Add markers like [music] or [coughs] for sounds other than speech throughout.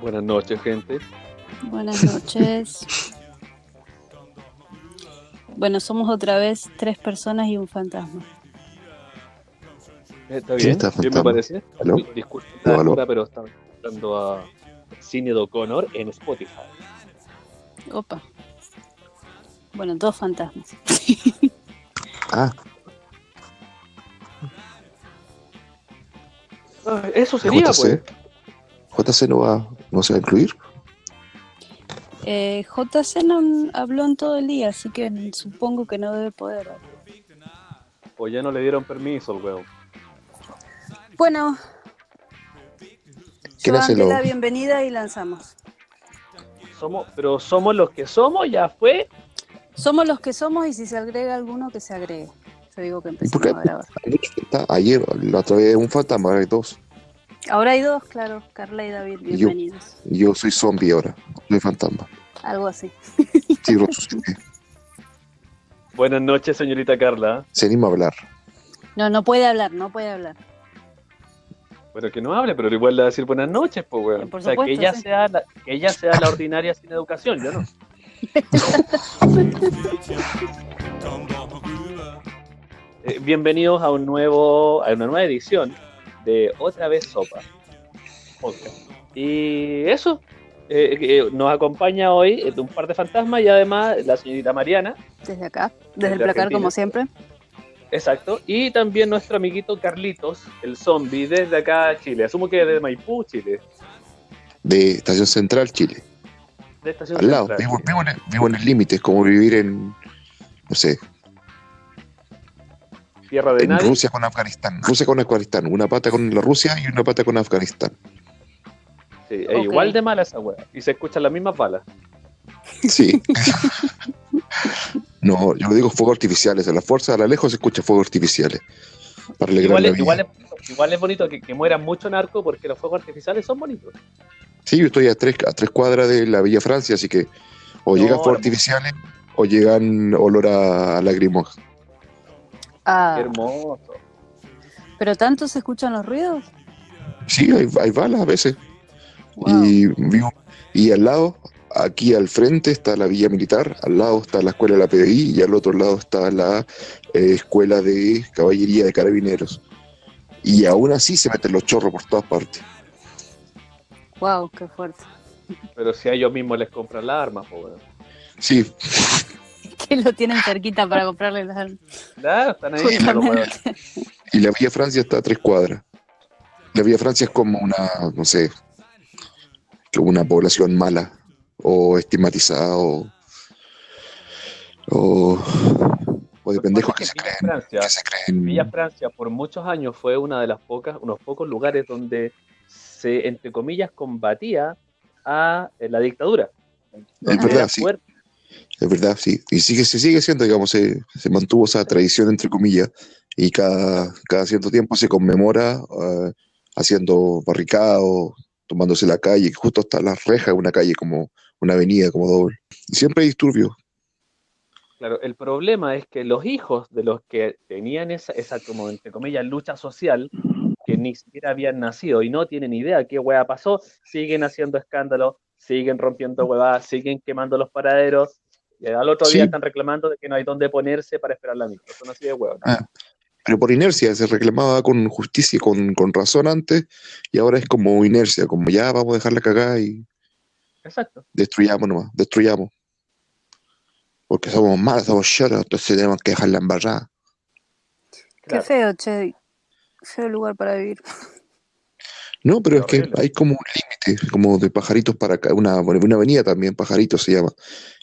Buenas noches, gente. Buenas noches. Bueno, somos otra vez tres personas y un fantasma. Eh, ¿Está ¿Quién bien? está ¿Bien me parece? ¿Aló? Disculpe, ¿Aló, aló? ahora, pero estaba escuchando a Cine de O'Connor en Spotify. Opa. Bueno, dos fantasmas. Ah, Ah, Eso sería, pues. JC. JC no va, no se va a incluir. Eh, JC no habló en todo el día, así que supongo que no debe poder. O ya no le dieron permiso al weón. Bueno, ¿Quién yo hace lo- la bienvenida y lanzamos. Somos, pero somos los que somos, ya fue. Somos los que somos y si se agrega alguno, que se agregue. Yo digo que ¿Y por empecemos qué? a grabar. Ayer, la otra vez un fantasma, ahora hay dos. Ahora hay dos, claro. Carla y David, yo. bienvenidos. Yo soy zombie ahora, soy fantasma. Algo así. Sí, resucité. Buenas noches, señorita Carla. Se anima a hablar. No, no puede hablar, no puede hablar. Bueno, que no hable, pero igual le va a decir buenas noches, pues, weón. Por o sea, que ella, sí. sea la, que ella sea la ordinaria sin educación, yo no. [laughs] Eh, bienvenidos a un nuevo, a una nueva edición de Otra vez Sopa podcast. Y eso, eh, eh, nos acompaña hoy eh, un par de fantasmas y además la señorita Mariana, Desde acá, desde el placar, Argentina. como siempre. exacto, y también nuestro amiguito Carlitos, el zombie, desde acá Chile. Asumo que desde Maipú, Chile, De Estación Central, Chile. de Estación Al lado. Vivo, vivo en vivo en el límite, es como vivir en, no sé, Tierra de en nadie. Rusia con Afganistán. Rusia con Afganistán. Una pata con la Rusia y una pata con Afganistán. Sí, es igual de mala esa wea. Y se escuchan las mismas balas. Sí. [laughs] no, yo digo fuegos artificiales. A la fuerza, a la lejos se escucha fuegos artificiales. Para Igual la es, vida. igual, es, bonito- igual es bonito que, que mueran mucho narcos porque los fuegos artificiales son bonitos. Sí, yo estoy a tres, a tres cuadras de la Villa Francia, así que o No, llegan fuegos artificiales o llegan olor a, a lagrimos. Ah, Qué hermoso. ¿Pero tanto se escuchan los ruidos? Sí, hay, hay balas a veces. Wow. Y, al lado, aquí al frente está la Villa Militar, al lado está la escuela de la PDI y al otro lado está la eh, escuela de caballería de carabineros. Y aún así se meten los chorros por todas partes. Wow, qué fuerte. Pero si a ellos mismos les compran las armas, pues. Sí, Que [laughs] lo tienen cerquita para comprarle las armas. Claro, están ahí y la Villa Francia está a tres cuadras. La Villa Francia es como una, no sé, como una población mala o estigmatizada o, o, o de que pendejos que es se creen, Francia, que se creen Villa Francia por muchos años fue una de las pocas, unos pocos lugares donde se, entre comillas, combatía a eh, la dictadura. Donde verdad, era sí. fuerte. Es verdad, sí. Y sigue, se sigue siendo, digamos, se, se mantuvo esa tradición, entre comillas, y cada, cada cierto tiempo se conmemora eh, haciendo barricados, tomándose la calle, justo hasta las rejas de una calle, como una avenida, como doble. Y siempre hay disturbios. Claro, el problema es que los hijos de los que tenían esa, esa como entre comillas lucha social, que ni siquiera habían nacido y no tienen idea qué hueá pasó, siguen haciendo escándalo, siguen rompiendo huevadas, siguen quemando los paraderos, y al otro Sí. día están reclamando de que no hay dónde ponerse para esperar la micro. Son así de huevos. Pero por inercia, se reclamaba con justicia, y con, con razón antes, y ahora es como inercia, como ya vamos a dejarla cagar y Exacto. destruyamos nomás, destruyamos. Porque somos malos, somos choros, entonces tenemos que dejarla embarrada. Qué feo, che. Feo lugar para vivir. [laughs] No, pero es que hay como un límite, como de pajaritos para acá, una, una avenida también, pajaritos se llama,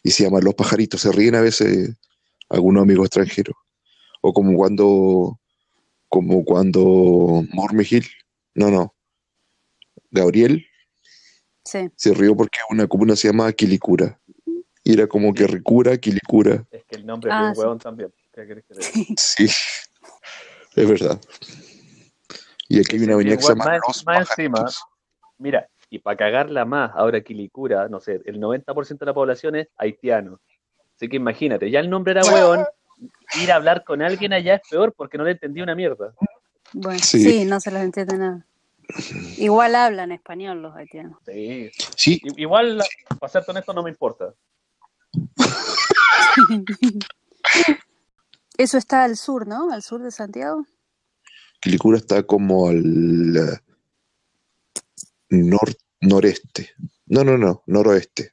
y se llama Los Pajaritos, se ríen a veces algunos amigos extranjeros, o como cuando, como cuando Mormegil, no, no, Gabriel Sí. se rió porque una comuna se llamaba Quilicura, y era como que Ricura, Quilicura, Es que el nombre Ah, es de un sí. huevón también. ¿Qué querés que te diga? sí, es verdad. Y aquí hay una Sí, avenida que se igual, llama más- Los más encima. Mira, y para cagarla más, ahora Quilicura, no sé, el 90% de la población es haitiano. Así que imagínate, ya el nombre era hueón, ir a hablar con alguien allá es peor porque no le entendí una mierda. Bueno, Sí. sí. no se les entiende nada. Igual hablan español los haitianos. Sí. Sí, Igual, para serte honesto, no me importa. [laughs] Eso está al sur, ¿no? Al sur de Santiago. Quilicura está como al eh, nor- noreste. No, no, no, noroeste.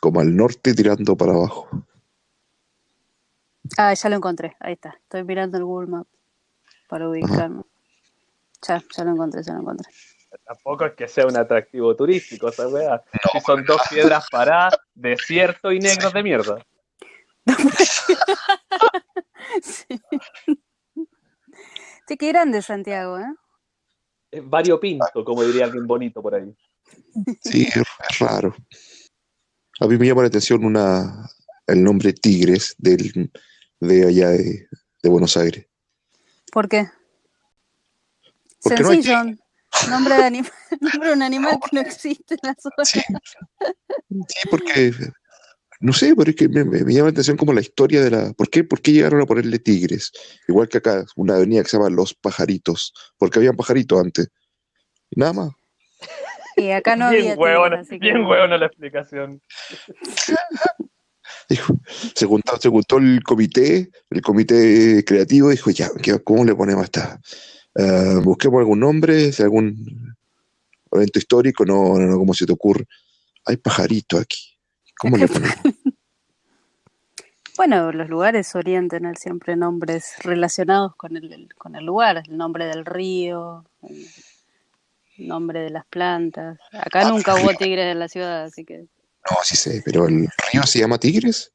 Como al norte tirando para abajo. Ah, ya lo encontré. Ahí está. Estoy mirando el Google Maps para ubicarme. Ya, ya lo encontré, ya lo encontré. Tampoco es que sea un atractivo turístico, esa weá. Si son dos piedras paradas, desierto y negros de mierda. [laughs] [laughs] Sí. Sí, qué grande Santiago, ¿eh? Es variopinto, como diría alguien bonito por ahí. Sí, es, raro. A mí me llama la atención una, el nombre Tigres del, de allá de, de Buenos Aires. ¿Por qué? Porque no hay Sencillo. nombre, de anima- [laughs] nombre de un animal que no [laughs] existe en la zona. Sí, sí, porque no sé, pero es que me, me- me llama la atención como la historia de la. ¿Por qué, ¿Por qué llegaron a ponerle tigres? Igual que acá, una avenida que se llama Los Pajaritos, porque habían pajaritos antes. Y nada más. [laughs] Y acá no bien había huevona, tigres, que la explicación. [laughs] Dijo, se, juntó, se juntó el comité, el comité creativo, dijo, ya, ¿qué- ¿cómo le ponemos a esta? Ah, busquemos algún nombre, si algún evento histórico, no, no, no, ¿cómo se te ocurre? Hay pajaritos aquí. ¿Cómo le ponemos? [laughs] Bueno, los lugares orientan siempre nombres relacionados con el, el- con el lugar, el nombre del río, el nombre de las plantas. Acá Ah, nunca hubo tigres en la ciudad, así que No, sí sé, pero el río se llama Tigres.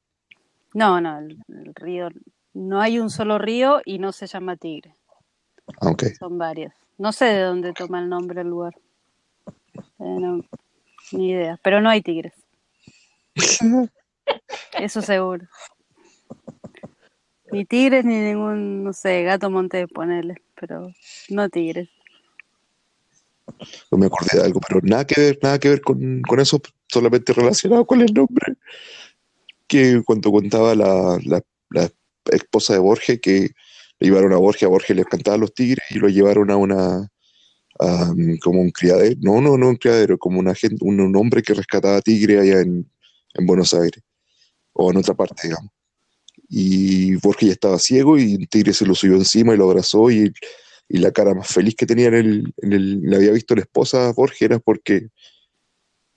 no, no, el, el río, no hay un solo río y no se llama Tigre, Ah, ok. son varios. No sé de dónde toma el nombre el lugar, Eh, no, ni idea, pero no hay tigres, eso seguro. Ni tigres ni ningún, no sé, gato montés, ponele, pero no tigres. No me acordé de algo, pero nada que ver, nada que ver con, con eso, solamente relacionado con el nombre. Que cuando contaba la, la, esposa de Borges que le llevaron a Borges, a Borges le encantaban los tigres y lo llevaron a una como un criadero, no, no, no un criadero, como una gente, un, hombre que rescataba tigres allá en, en Buenos Aires, o en otra parte, digamos. Y Borges ya estaba ciego y un tigre se lo subió encima y lo abrazó y y la cara más feliz que tenía en el, en el, le había visto la esposa a Borges era porque,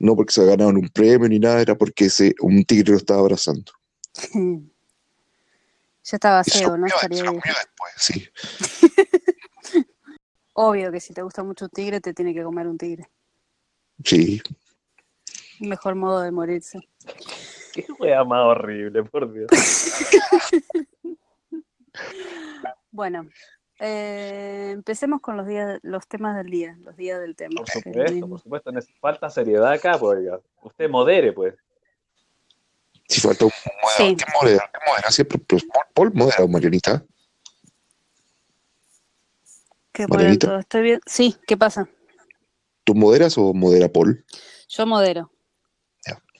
no porque se ganaban un premio ni nada, era porque se, un tigre lo estaba abrazando. [laughs] Ya estaba ciego, ¿no? Estaría se lo después, sí. [laughs] Obvio que si te gusta mucho un tigre, te tiene que comer un tigre. Sí, Mejor modo de morirse. Qué wea más horrible, por Dios. [laughs] Bueno, eh, empecemos con los días, los temas del día, los días del tema. Por supuesto, por supuesto. Falta seriedad acá, pues, oiga. Usted modere, pues. si falta un moderador, Sí. ¿qué modera? ¿Qué modera? Siempre, pues, Paul, modera, Marianita. ¿Qué momento? Estoy bien. Sí, ¿qué pasa? ¿Tú moderas o modera Paul? Yo modero.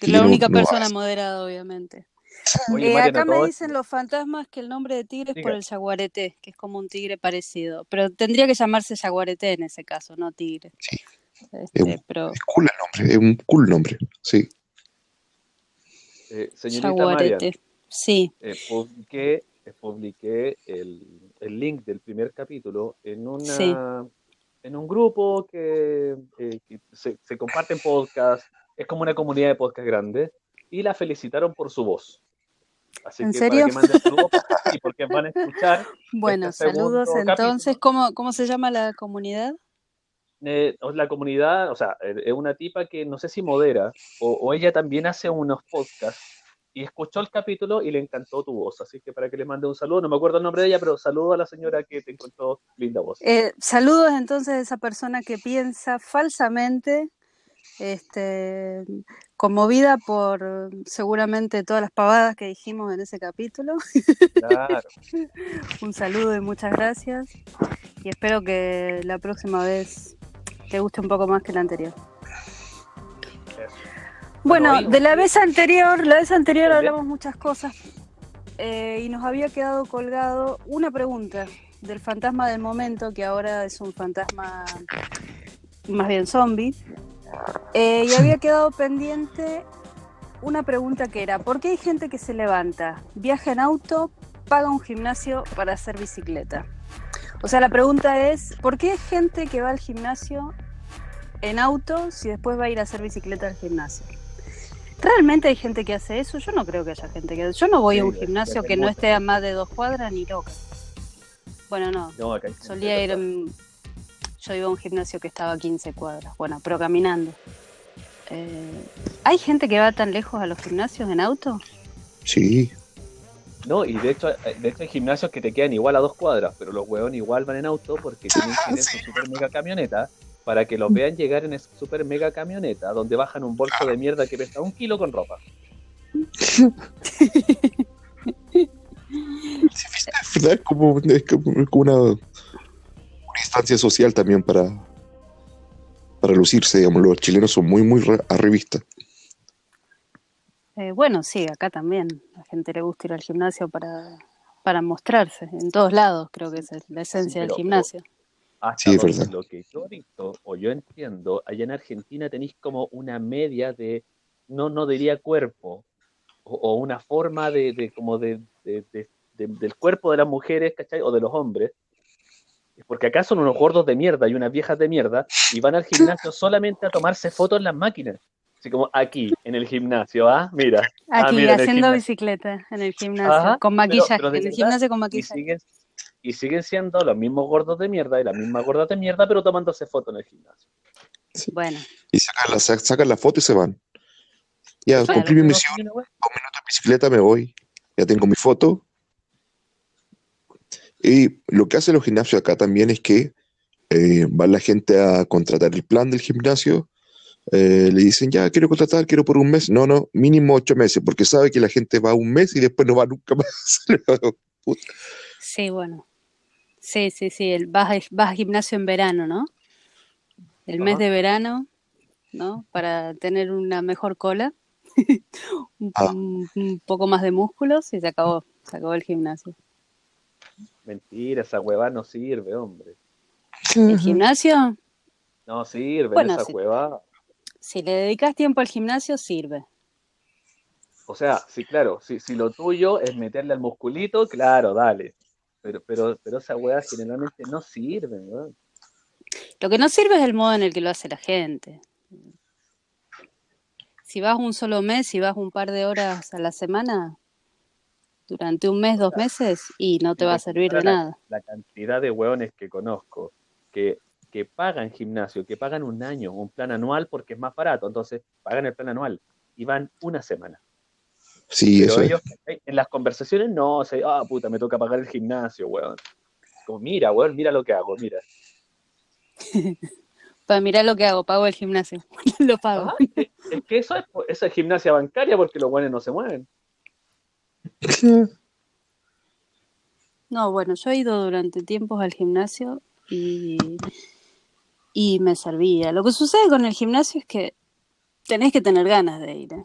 La única persona moderada, obviamente. [laughs] Oye, Eh, acá me dicen los fantasmas que el nombre de tigre es por el jaguarete, que es como un tigre parecido. Pero tendría que llamarse jaguarete en ese caso, no tigre. Sí. Este, Es un- pero Es cool el nombre, es un cool nombre, sí. Eh, señorita Marian, jaguarete. Sí, eh, publiqué, eh, publiqué el, el link del primer capítulo en una Sí. en un grupo que, eh, que se, se comparten podcasts, es como una comunidad de podcast grande, y la felicitaron por su voz. Así ¿En que serio? para que saludos, y porque van a escuchar, [laughs] bueno, Este saludos entonces. ¿Cómo, ¿Cómo se llama la comunidad? eh, la comunidad, o sea, eh, es una tipa que no sé si modera, o, o ella también hace unos podcasts, y escuchó el capítulo y le encantó tu voz, así que para que le mande un saludo, no me acuerdo el nombre de ella, pero saludo a la señora que te encontró linda voz. Eh, saludos entonces a esa persona que piensa falsamente, este, conmovida por seguramente todas las pavadas que dijimos en ese capítulo. Claro. [laughs] Un saludo y muchas gracias. Y espero que la próxima vez te guste un poco más que la anterior. Eso. Bueno, de la vez anterior, la vez anterior hablamos muchas cosas eh, y nos había quedado colgado una pregunta del fantasma del momento, que ahora es un fantasma más bien zombie, eh, y había quedado pendiente una pregunta que era, ¿por qué hay gente que se levanta, viaja en auto, paga un gimnasio para hacer bicicleta? O sea, la pregunta es, ¿por qué hay gente que va al gimnasio en auto si después va a ir a hacer bicicleta al gimnasio? ¿Realmente hay gente que hace eso? Yo no creo que haya gente que... Yo no voy a un gimnasio que no esté a más de dos cuadras ni loca. Bueno, no. Solía ir... Yo iba a un gimnasio que estaba a 15 cuadras. Bueno, pero caminando. Eh, ¿Hay gente que va tan lejos a los gimnasios en auto? Sí. No, y de hecho, eh, de hecho hay gimnasios que te quedan igual a dos cuadras, pero los huevones igual van en auto porque tienen [laughs] que ir en su super mega camioneta para que los vean llegar en esa super mega camioneta donde bajan un bolso de mierda que pesa un kilo con ropa. [laughs] es como, una, una instancia social también para, para lucirse, digamos, los chilenos son muy, muy arribistas. Eh, bueno, sí, acá también. La gente le gusta ir al gimnasio para, para mostrarse. En todos lados creo que es la esencia del gimnasio. sí, verdad. Lo que yo he visto, o yo entiendo, allá en Argentina tenéis como una media de, no, no diría cuerpo, o, una forma de, de como de, del cuerpo de las mujeres, ¿cachai? O de los hombres, porque acá son unos gordos de mierda y unas viejas de mierda y van al gimnasio [laughs] solamente a tomarse fotos en las máquinas. Así como aquí, en el gimnasio, ¿ah? Mira. Ah, aquí, haciendo bicicleta en el gimnasio, con maquillaje, en el gimnasio con maquillaje. Y siguen, siendo los mismos gordos de mierda y las mismas gordas de mierda, pero tomándose fotos en el gimnasio. Bueno. Y sacan la, sacan la foto y se van. Ya, cumplí mi misión, dos minutos de bicicleta, me voy. Ya tengo mi foto, y lo que hacen los gimnasios acá también es que eh, va la gente a contratar el plan del gimnasio, eh, le dicen, ya, quiero contratar, quiero por un mes. No, no, mínimo ocho meses, porque sabe que la gente va un mes y después no va nunca [laughs] más. sí, bueno. Sí, sí, sí, el, vas, vas al gimnasio en verano, ¿no? El mes de verano, ¿no? Para tener una mejor cola, [laughs] ah. un, un, poco más de músculos y se acabó, se acabó el gimnasio. Mentira, esa hueva no sirve, hombre. ¿El gimnasio? No sirve esa si, hueva. Si le dedicas tiempo al gimnasio, sirve. O sea, sí, claro, si, si lo tuyo es meterle al musculito, claro, dale. Pero, pero, pero esa hueva generalmente no sirve, ¿no? Lo que no sirve es el modo en el que lo hace la gente. Si vas un solo mes, si vas un par de horas a la semana, durante un mes, dos meses y no te va a servir de nada. La cantidad de hueones que conozco que, que pagan gimnasio, que pagan un año, un plan anual porque es más barato, entonces pagan el plan anual y van una semana. Sí, Pero eso ellos en las conversaciones no, o sea, ah, puta, me toca pagar el gimnasio, weón. Como, mira, weón, mira lo que hago, mira. [laughs] Para mirar lo que hago, pago el gimnasio. [laughs] lo pago. es, que eso es, eso es gimnasia bancaria porque los buenos no se mueven. No, bueno, yo he ido durante tiempos al gimnasio y, y me servía. Lo que sucede con el gimnasio es que tenés que tener ganas de ir ¿eh?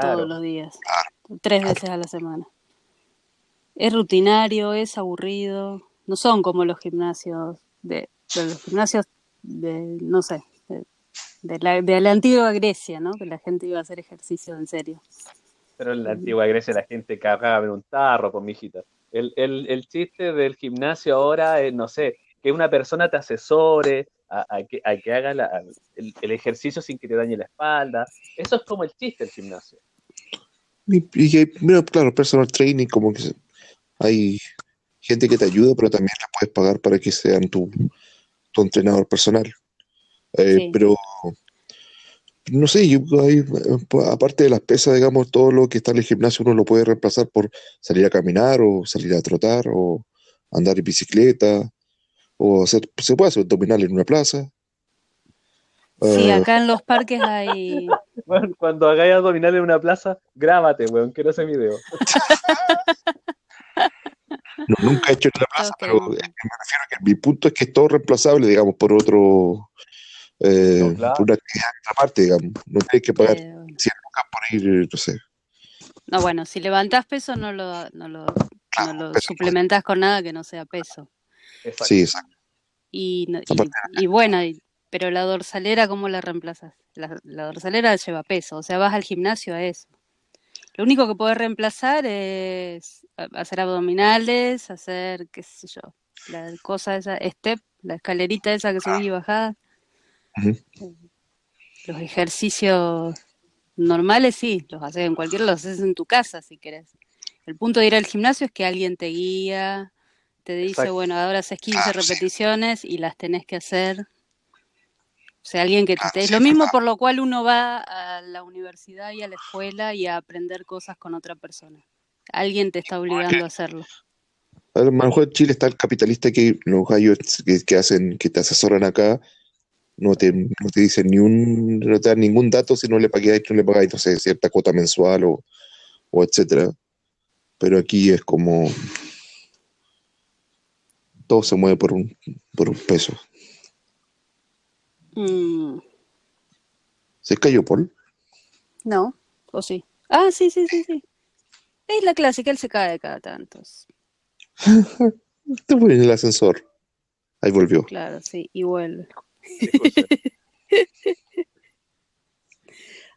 todos los días, tres veces a la semana. Es rutinario, es aburrido, no son como los gimnasios de, los gimnasios de, no sé, de, la, de la antigua Grecia, ¿no? Que la gente iba a hacer ejercicio en serio. Pero en la antigua Grecia la gente cargaba en un tarro con mi hijita. El, el, el, chiste del gimnasio ahora es, no sé, que una persona te asesore a, que, a que, haga el, el, ejercicio sin que te dañe la espalda. Eso es como el chiste del gimnasio. Y, claro, personal training, como que hay gente que te ayuda, pero también la puedes pagar para que sean tu, tu entrenador personal. Eh, Pero no sé, yo, pues, aparte de las pesas, digamos, todo lo que está en el gimnasio uno lo puede reemplazar por salir a caminar o salir a trotar o andar en bicicleta o hacer, se puede hacer abdominal en una plaza. Sí, ah, acá en los parques hay... [laughs] Bueno, cuando hagáis abdominal en una plaza, grábate, weón, quiero ese video. no, nunca he hecho en la plaza, pero me refiero que mi punto es que es todo reemplazable, digamos, por otro eh, una actividad aparte, digamos. No tienes que pagar 100 lucas por ir, no sé. No, bueno, si levantás peso no lo, no lo, no lo suplementás con nada que no sea peso. Exacto. Sí, exacto. Y, no- y- y bueno, y- pero la dorsalera, ¿cómo la reemplazas? La, la dorsalera lleva peso, o sea, vas al gimnasio a eso. Lo único que puedes reemplazar es hacer abdominales, hacer, qué sé yo, la cosa esa, step, la escalerita esa que subí y Los ejercicios normales sí, los haces en cualquier, los haces en tu casa si querés. El punto de ir al gimnasio es que alguien te guía, te dice, Exacto. bueno, ahora haces 15 Claro, sí. repeticiones y las tenés que hacer. O sea, alguien que te, sí, Lo mismo por lo cual uno va a la universidad y a la escuela y a aprender cosas con otra persona. Alguien te está obligando a hacerlo. A lo mejor en Chile está el capitalista que los gallos que, que hacen, que te asesoran acá, no te, no te dicen ni un, no te dan ningún dato si no le pagáis, no le pagáis, no sé, cierta cuota mensual o, o etcétera. Pero aquí es como todo se mueve por un, por un peso. Mm, ¿Se cayó Paul? no, o sí. Ah, sí, sí, sí, sí. Es la clásica, él se cae cada tantos. [laughs] Te en el ascensor. Ahí volvió. Claro, sí, y vuelve. [laughs]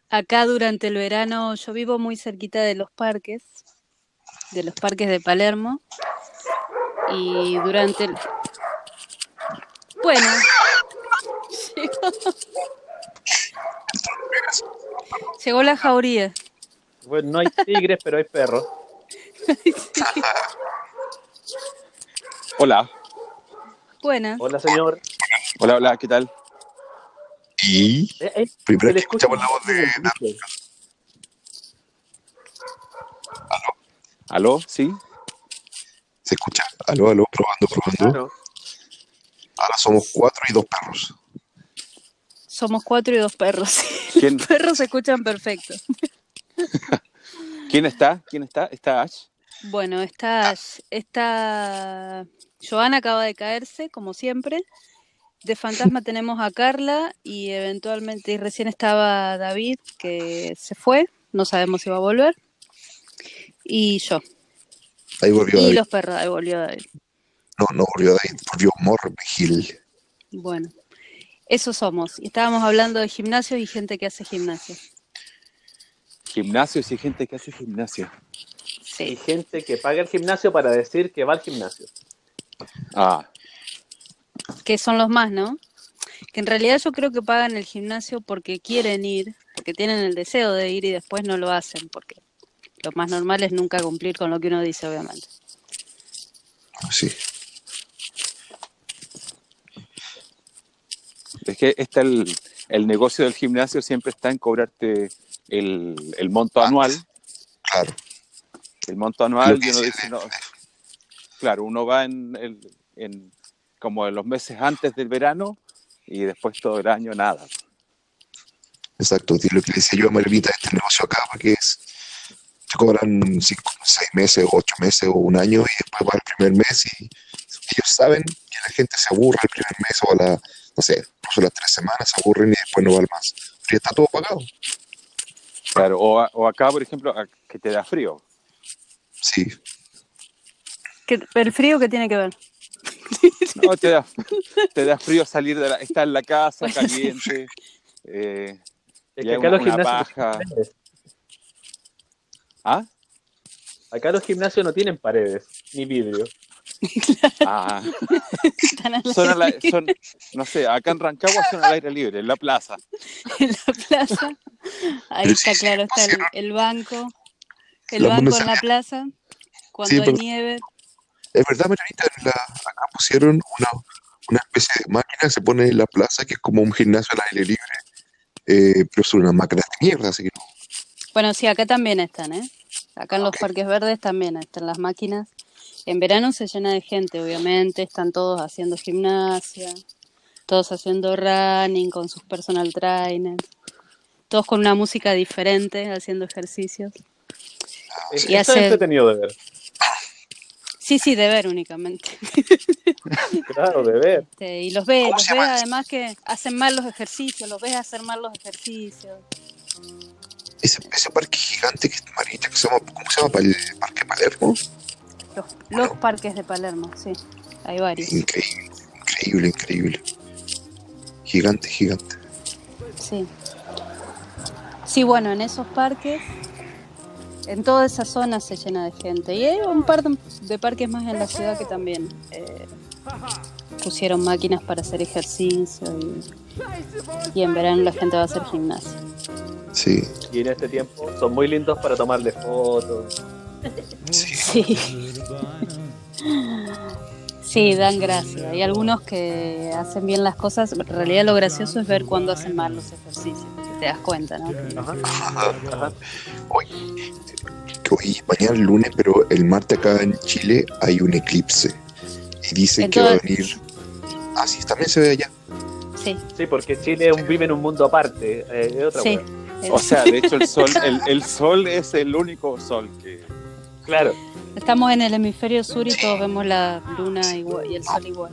Acá durante el verano yo vivo muy cerquita de los parques, de los parques de Palermo, y durante el... Bueno, llegó, llegó la jauría. Bueno, no hay tigres, pero hay perros. [laughs] Hola, Buena, Hola, señor. Hola, hola, ¿qué tal? Y Eh, eh, que escuchamos escucha la voz de poquito. ¿Aló? ¿Sí? se escucha. Aló, aló, probando, probando. Claro. Ahora somos cuatro y dos perros. somos cuatro y dos perros. [laughs] ¿Quién, Los perros se escuchan perfecto. [laughs] ¿quién está? ¿Quién está? ¿Está Ash? Bueno, está, está Joana acaba de caerse, como siempre. De fantasma [laughs] tenemos a Carla y eventualmente, y recién estaba David, que se fue, no sabemos si va a volver. Y yo. Ahí volvió Y David. los perros, ahí volvió David. No, no volvió David, volvió Morvigil. Bueno, eso somos. Y estábamos hablando de gimnasio y gente que hace gimnasio. Gimnasio, sí, gente que hace gimnasio. Y Sí. gente que paga el gimnasio para decir que va al gimnasio. Ah, Que son los más, ¿no? Que en realidad yo creo que pagan el gimnasio porque quieren ir, porque tienen el deseo de ir y después no lo hacen, porque lo más normal es nunca cumplir con lo que uno dice, obviamente. Sí. es que está el, el negocio del gimnasio siempre está en cobrarte el, el monto anual. Claro. El monto anual y uno dice, no, claro, uno va en, el- en como en los meses antes del verano y después todo el año nada. Exacto, lo que le decía yo a Marilita de este negocio acá, porque es, te cobran cinco, seis meses, o ocho meses o un año y después va el primer mes y ellos saben que la gente se aburre el primer mes o a la, no sé, incluso las tres semanas se aburren y después no va más. Pero ya está todo pagado. Claro, o, a- o acá, por ejemplo, a- que te da frío. Sí, ¿Qué, ¿El frío qué tiene que ver? No, te da, te da frío salir de la, estar en la casa caliente. eh, Es que acá una- los gimnasios paja. no tienen paredes. ¿Ah? Acá los gimnasios no tienen paredes ni vidrio. [laughs] Ah, Están al son, al aire ai- son, no sé, acá en Rancagua son al aire libre, en la plaza. en la plaza. Ahí está claro, está el, banco. El La banco en la plaza. Cuando Sí, hay nieve. Es verdad, la- acá pusieron una, una especie de máquina que se pone en la plaza que es como un gimnasio al aire libre, eh, pero son unas máquinas de mierda, así que no. Bueno, sí, acá también están, ¿eh? Acá en los parques verdes también están las máquinas. En verano se llena de gente, obviamente, están todos haciendo gimnasia, todos haciendo running con sus personal trainers, todos con una música diferente, haciendo ejercicios. Es, Y eso hace- es entretenido de ver. Sí, sí, de ver únicamente. [laughs] Claro, de ver. Este, y los ves, ¿Cómo los eso? además que hacen mal los ejercicios, los ves hacer mal los ejercicios. Ese, ese parque gigante que Marilita, que se llama, ¿cómo se llama? El Parque Palermo. Los, los parques de Palermo, sí, hay varios. Increíble. increíble, increíble. Gigante, gigante. Sí. Sí, bueno, en esos parques, en toda esa zona se llena de gente. Y hay un par de, parques más en la ciudad que también eh, pusieron máquinas para hacer ejercicio y, y en verano la gente va a hacer gimnasio. Sí. Y en este tiempo son muy lindos para tomarle fotos. Sí. Sí, dan gracia. Hay algunos que hacen bien las cosas. En realidad lo gracioso es ver cuando hacen mal los ejercicios. Te das cuenta, ¿no? Que- Ajá. Ajá. Ajá. Hoy, que hoy, mañana es lunes, pero el martes acá en Chile hay un eclipse. Y dicen que va a venir. Ah, sí, también se ve allá. Sí, Sí, porque Chile vive en un mundo aparte. eh, es otra sí. [laughs] O sea, de hecho el sol, el, el sol es el único sol que... Claro. Estamos en el hemisferio sur y todos vemos la luna igual, y el sol igual.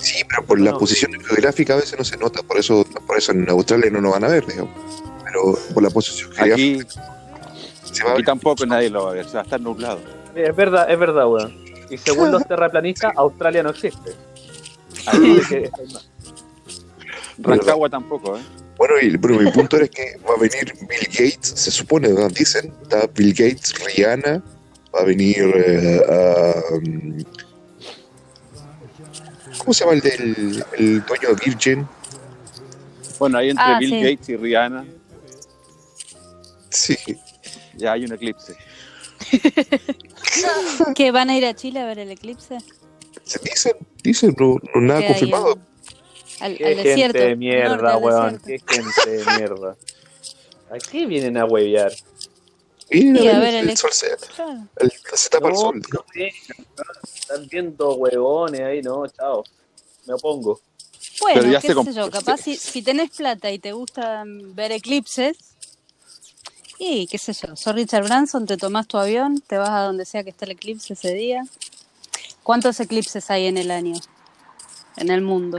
Sí, pero por la No. posición geográfica a veces no se nota. Por eso, por eso en Australia no nos van a ver, digamos. Pero por la posición geográfica Aquí, se va aquí tampoco nadie lo va a ver, se va a estar nublado. Es verdad, es verdad, weón. Y según los [laughs] terraplanistas, Australia no existe. Ahí, Así que- Rancagua tampoco, ¿eh? Bueno, y, pero mi punto era que va a venir Bill Gates, se supone, ¿no? dicen. Está Bill Gates, Rihanna, a venir. eh, a, um, ¿Cómo se llama el del el dueño de Virgin? Bueno, ahí entre Ah, Bill sí. Gates y Rihanna Sí. ya hay un eclipse. [laughs] ¿Que van a ir a Chile a ver el eclipse? Se dicen, dicen, no, no nada confirmado. Al, Qué al gente desierto. de norte mierda, del weón. desierto. Qué gente de mierda. ¿A qué vienen a huevear? Y a ver el sol se, Claro. el- se tapa el sol. no Están viendo huevones ahí, no, chao. Me opongo. Bueno, Pero ya qué sé yo, capaz si, si tenés plata y te gusta ver eclipses, y qué sé yo, sos Richard Branson, te tomás tu avión, te vas a donde sea que esté el eclipse ese día. ¿Cuántos eclipses hay en el año? En el mundo.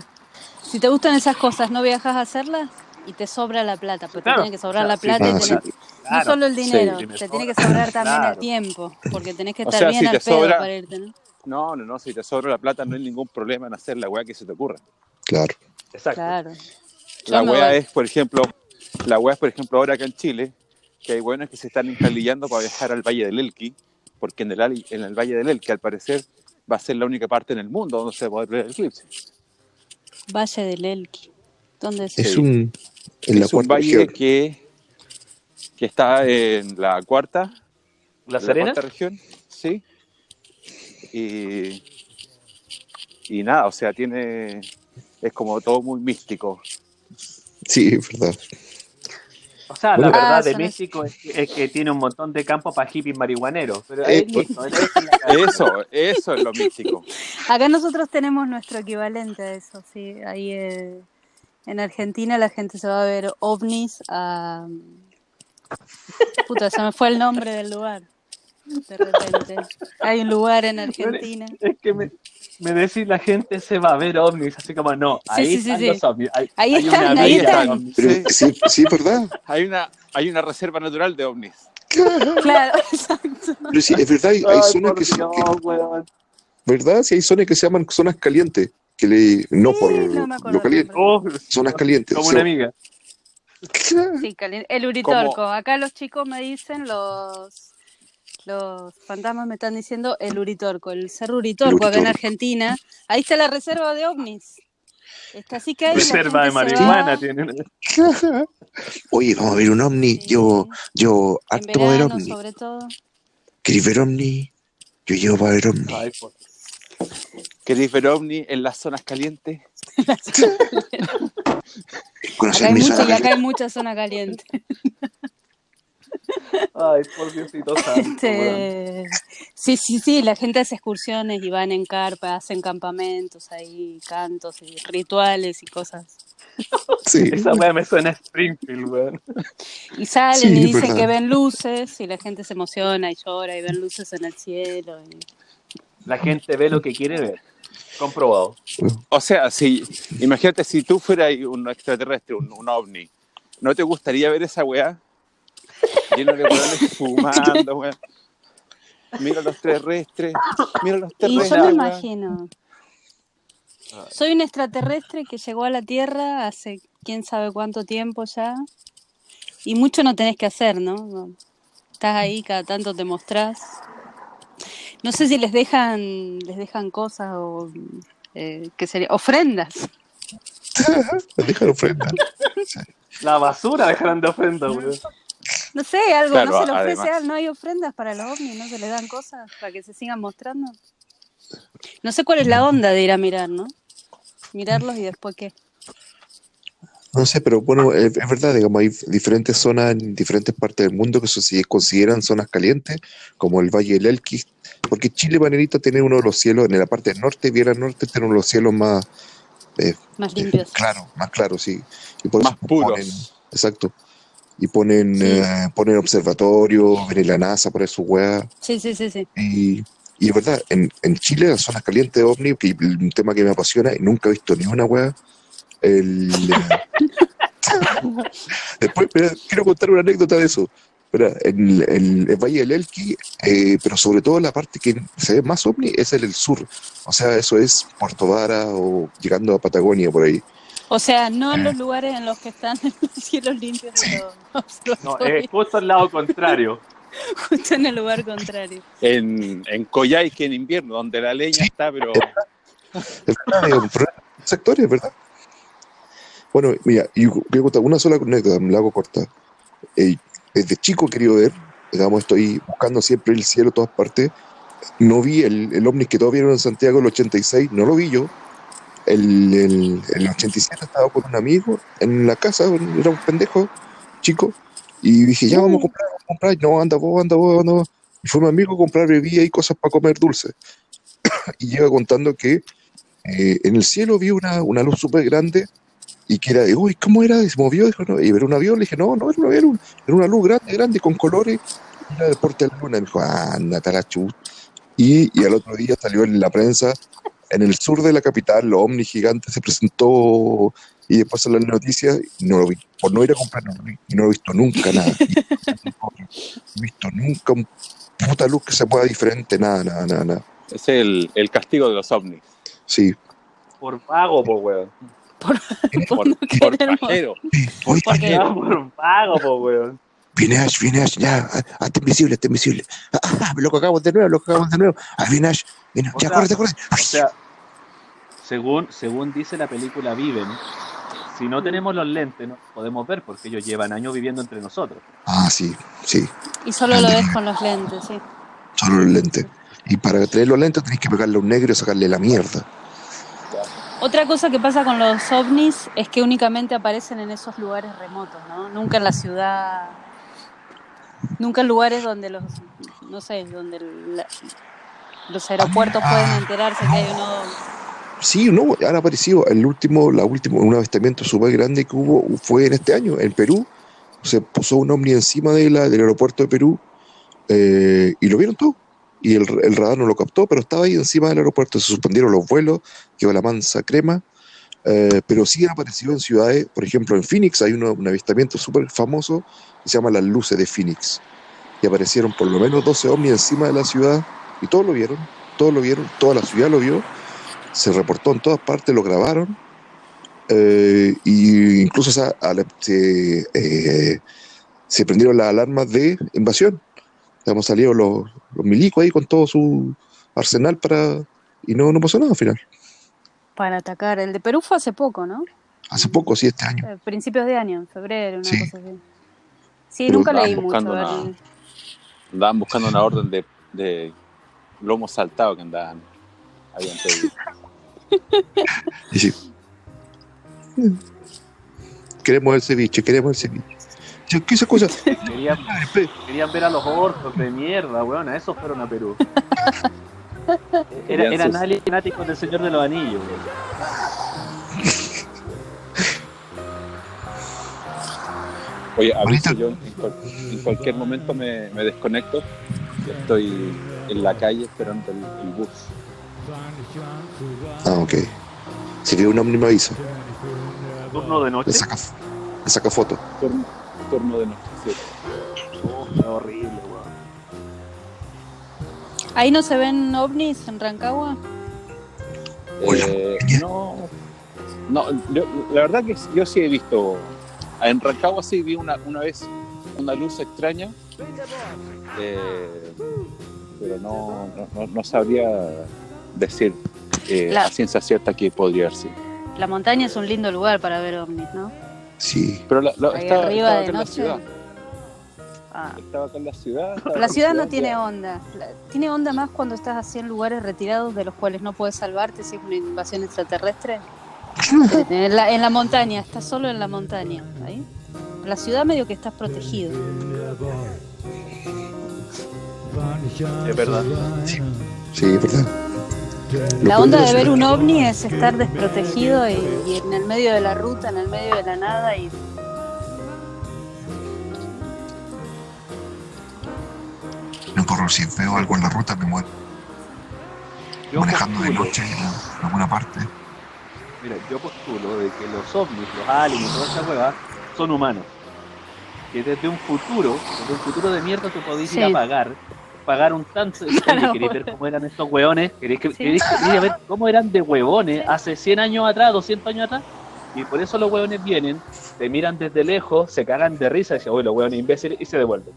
Si te gustan esas cosas, ¿no viajas a hacerlas? Y te sobra la plata, porque Claro. te tiene que sobrar la Sí, plata y tenés- sí. no solo el dinero, Sí, te tiene que sobra. sobrar también el tiempo, porque tenés que O estar sea, bien si al pedo sobra- para irte, ¿no? No, no, no, si te sobra la plata no hay ningún problema en hacer la weá que se te ocurra. Claro. Exacto. Claro. La weá es, por ejemplo, la weá es, por ejemplo, ahora acá en Chile, que hay buenos que se están encalillando para viajar al Valle del Elqui, porque en el, ali- en el Valle del Elqui, al parecer, va a ser la única parte en el mundo donde se va a poder ver el eclipse. Valle del Elqui. ¿Dónde es? Es un. En la es un valle región. que, que está en la cuarta, ¿La en Serena? cuarta región, sí. Y, y nada, o sea, tiene, es como todo muy místico. Sí, es verdad. O sea, Bueno. la verdad Ah, de son México es que, es que tiene un montón de campos para hippies marihuaneros. Pero Eh, ahí listo, eso es. Eso, eso es lo místico. Acá nosotros tenemos nuestro equivalente a eso, sí. Ahí eh, en Argentina la gente se va a ver ovnis a... Puta, se me fue el nombre del lugar. De repente. Hay un lugar en Argentina. Es que me, me decís la gente se va a ver ovnis, así como no, ahí sí, sí, están sí. los ovnis. Hay, Ahí hay están, una ahí están. Pero Sí. sí, sí, es verdad. Hay una, hay una reserva natural de ovnis. Claro, [laughs] exacto. Pero sí, es verdad. Hay, hay Ay, zonas que. Dios, que-. ¿Verdad? Sí, hay zonas que se llaman zonas calientes. Que le, no Sí, por no lo caliente. Oh, Zonas calientes. como sí. una amiga. [laughs] Sí, cali- el uritorco. Acá los chicos me dicen, los los fantasmas me están diciendo el uritorco, el cerro uritorco, acá en. Argentina. Ahí está la reserva de ovnis. Está así que ahí la Reserva de marihuana tienen. [laughs] Oye, vamos a ver un ovni. Sí. Yo, yo, harto para ver verano ovni. sobre todo. ¿Queréis ver ovni? Yo llevo para ver ovni. Ay, por- ¿Queréis ver ovni en las zonas calientes? [laughs] Acá hay zona y acá hay caliente. mucha zona caliente. ay, por Diosito santo. Este, sí, sí, sí, la gente hace excursiones y van en carpa, hacen campamentos ahí, cantos y rituales y cosas. Sí. Esa weá me suena a Springfield, weón. Y salen Sí, y dicen verdad. que ven luces y la gente se emociona y llora y ven luces en el cielo. y- La gente ve lo que quiere ver. Comprobado. O sea, si, imagínate si tú fueras un extraterrestre, un, un ovni, ¿no te gustaría ver esa weá? Lleno de weones [laughs] fumando, weón. Mira los terrestres, mira los Y yo terrestres. me imagino. Soy un extraterrestre que llegó a la Tierra hace quién sabe cuánto tiempo ya. Y mucho no tenés que hacer, ¿no? No. Estás ahí, cada tanto te mostrás. No sé si les dejan, les dejan cosas o eh, ¿qué sería? Ofrendas. [laughs] Dejar ofrenda. [laughs] La basura dejaron de ofrenda, weón. No sé, algo, Claro, no se le además. ofrece, no hay ofrendas para los ovnis, no se les dan cosas para que se sigan mostrando. No sé cuál es la onda de ir a mirar, ¿no? Mirarlos y después qué. No sé, pero bueno, es, es verdad, digamos, hay diferentes zonas en diferentes partes del mundo que se consideran zonas calientes, como el Valle del Elqui, porque Chile, Manerita, tiene uno de los cielos, en la parte del norte, bien al norte, tiene uno de los cielos más eh, Más limpios. claros, más claros, sí. Y por Más eso puros. ponen, exacto. Y ponen, Sí. eh, ponen observatorio, viene la NASA por su weá. Sí, sí, sí, sí. Y, y es verdad, en, en Chile, las zonas calientes de OVNI, que es un tema que me apasiona, y nunca he visto ni una weá. El, Después, quiero contar una anécdota de eso. Mira, en el, el Valle del Elqui, eh, pero sobre todo la parte que se ve más ovni es el, el sur. O sea, eso es Puerto Vara o llegando a Patagonia por ahí. O sea, no en Eh. los lugares en los que están los cielos limpios de los No, observatorios, es justo al lado contrario. justo en el lugar contrario. En, en Coyhaique en invierno, donde la leña Sí. está, pero Es verdad, en sectores, ¿verdad? Bueno, mira, y voy a contar una sola anécdota, me la hago corta. Eh, desde chico he querido ver, digamos, estoy buscando siempre el cielo en todas partes. No vi el, el ovni que todos vieron en Santiago el 86, no lo vi yo. El, el, el 87 estaba con un amigo en la casa, era un pendejo chico, y dije, ya vamos a comprar, vamos a comprar. No, anda vos, anda vos, anda vos. Y fue mi amigo a comprar bebida y cosas para comer dulce. [coughs] y llega contando que eh, en el cielo vi una, una luz súper grande y que era de, uy, ¿cómo era? Y se movió, dijo, no, y era un avión, le dije, no, no, era un avión, era una luz grande, grande, con colores, era deporte de la luna. Y me dijo, anda, a la chut. Y, y al otro día salió en la prensa, en el sur de la capital, los ovni gigantes se presentó y después en las noticias, y no lo vi, por no ir a comprar, no lo vi, y no lo he visto nunca, nada. [laughs] No he visto nunca un puta luz que se mueva diferente, nada, nada, nada, nada. es el, el castigo de los ovnis. Sí. Por pago, po, weón. [laughs] Por, no por pajero. Oye, Porque- Ya, por pago, po, weón. Viene Ash, viene Ash, ya, ah, hazte invisible, hazte invisible. Ah, ah, lo cagamos de nuevo, lo cagamos de nuevo. Ah, viene Ash, viene, O ya, córrete, córrete. O sea, según, según dice la película Viven, si no tenemos los lentes, no podemos ver porque ellos llevan años viviendo entre nosotros. Ah, sí, sí, Y solo lo ves con los lentes, sí. solo los lentes. Y para tener los lentes tenés que pegarle a un negro y sacarle la mierda. Otra cosa que pasa con los ovnis es que únicamente aparecen en esos lugares remotos, ¿no? Nunca en la ciudad, nunca en lugares donde los, no sé, donde la- los aeropuertos Ah, pueden enterarse que hay uno. Sí, no, han aparecido. El último, la última, un avistamiento súper grande que hubo fue en este año, en Perú. Se puso un ovni encima de la, del aeropuerto de Perú eh, y lo vieron todo. Y el, radar no lo captó, pero estaba ahí encima del aeropuerto. Se suspendieron los vuelos, quedó la mansa crema. eh, pero sí han aparecido en ciudades, por ejemplo, en Phoenix hay un avistamiento súper famoso que se llama Las Luces de Phoenix. Y aparecieron por lo menos 12 ovnis encima de la ciudad y todos lo vieron, todos lo vieron, toda la ciudad lo vio se reportó en todas partes, lo grabaron, eh, y incluso se, eh, se prendieron las alarmas de invasión. Hemos salido los, los milicos ahí con todo su arsenal para y no, no pasó nada al final. para atacar. El de Perú fue hace poco, ¿no? Hace poco, sí, este año. Eh, principios de año, en febrero, una Sí. cosa así. Sí, Pero nunca leí mucho. una- Andaban buscando una orden de, de lomo saltado que andaban. Habían pedido. [laughs] Sí. Queremos el ceviche, queremos el ceviche. Yo, ¿Qué esa cosa? Querían, querían ver a los orcos de mierda, weón. A esos fueron a Perú. Era, eran fanáticos del Señor de los Anillos, weón. Oye, aviso, Ahorita- yo en, cual- en cualquier momento me, me desconecto. Yo estoy en la calle esperando el, el bus. Ah, ok. Si ve un ovni me avisa. Turno de noche. Le saca, le saca foto. Turno, turno de noche. sí. Oh, qué horrible, weón. Ahí no se ven ovnis en Rancagua. Eh, no, No, yo- la verdad que yo sí he visto. En Rancagua sí vi una, una vez una luz extraña. eh, pero no, no, no- sabría decir eh, La- a ciencia cierta que podría haber sido. La montaña es un lindo lugar para ver ovnis, ¿no? Sí, Pero la, la- Ahí estaba, arriba estaba de acá en la ciudad. Ah. Estaba acá en la ciudad. La ciudad no tiene onda. La- tiene onda más cuando estás así en lugares retirados de los cuales no puedes salvarte si es una invasión extraterrestre. [laughs] En la, en la montaña, estás solo en la montaña. ¿ahí? La ciudad medio que estás protegido. Es verdad. sí, es verdad. La onda de ver un ovni es estar desprotegido y, y en el medio de la ruta, en el medio de la nada y No corro, si veo algo en la ruta me muero. Yo Manejando de noche en alguna parte. Mira, yo postulo de que los ovnis, los aliens, toda esa hueá, son humanos. Que desde un futuro, desde un futuro de mierda, tú podés ir a Sí. pagar, pagar un tanto. [laughs] ¿Queréis ver cómo eran estos hueones? ¿Queréis, que, Sí. queréis que- ir a ver cómo eran de huevones hace 100 años atrás, 200 años atrás? Y por eso los hueones vienen, te miran desde lejos, se cagan de risa y dicen, oye, los hueones imbéciles, y se devuelven.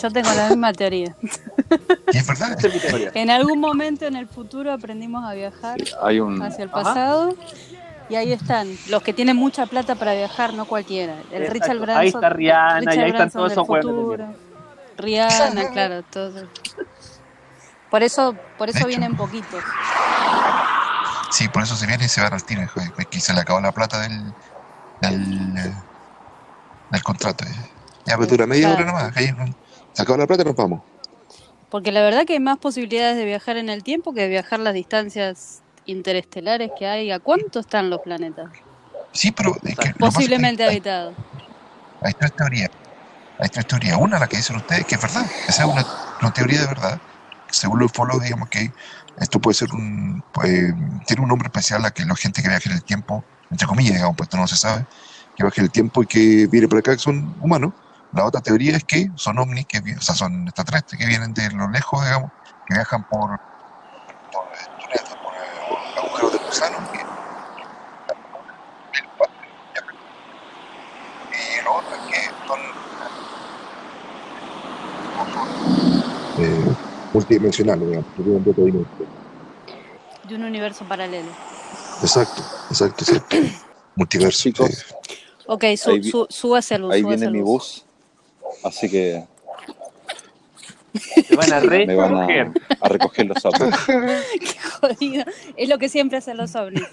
yo tengo la misma teoría. [laughs] Es verdad. En algún momento en el futuro aprendimos a viajar Hay un. hacia el Ajá. pasado y ahí están los que tienen mucha plata para viajar, no cualquiera. El Exacto. Richard Branson. Ahí está Rihanna, Richard y ahí están Branson todos esos futuro. Rihanna, claro, todo. Por eso, por eso vienen poquitos. Sí, por eso se viene y se van al tiro. que se le acabó la plata del, del, del contrato. eh. Ya, pues dura media hora nomás. se acabó la plata nos vamos. Porque la verdad que hay más posibilidades de viajar en el tiempo que de viajar las distancias interestelares que hay. ¿A cuánto están los planetas? Sí, pero es que Posiblemente habitados. hay tres teorías. Hay tres teorías. Una, la que dicen ustedes, que es verdad. Esa es una, teoría de verdad. Según los ufólogos, digamos que esto puede ser un. pues, tiene un nombre especial a que la gente que viaja en el tiempo, entre comillas, digamos, pues esto no se sabe, que viaja en el tiempo y que viene por acá, que son humanos. La otra teoría es que son ovnis, que, o sea, son extraterrestres que vienen de lo lejos, digamos, que viajan por. por, eh, por eh, agujeros de gusano. que- y lo otro es que son eh, multidimensionales, digamos, que viven de un universo paralelo. Exacto, exacto, exacto. [coughs] Multiverso. Chicos, sí. Ok, su, Ahí su, súbase al bus. ahí viene mi bus. Así que Te van a [laughs] me van recoger. a, a recoger los autos. [laughs] Qué jodido. Es lo que siempre hacen los ovnis. [laughs]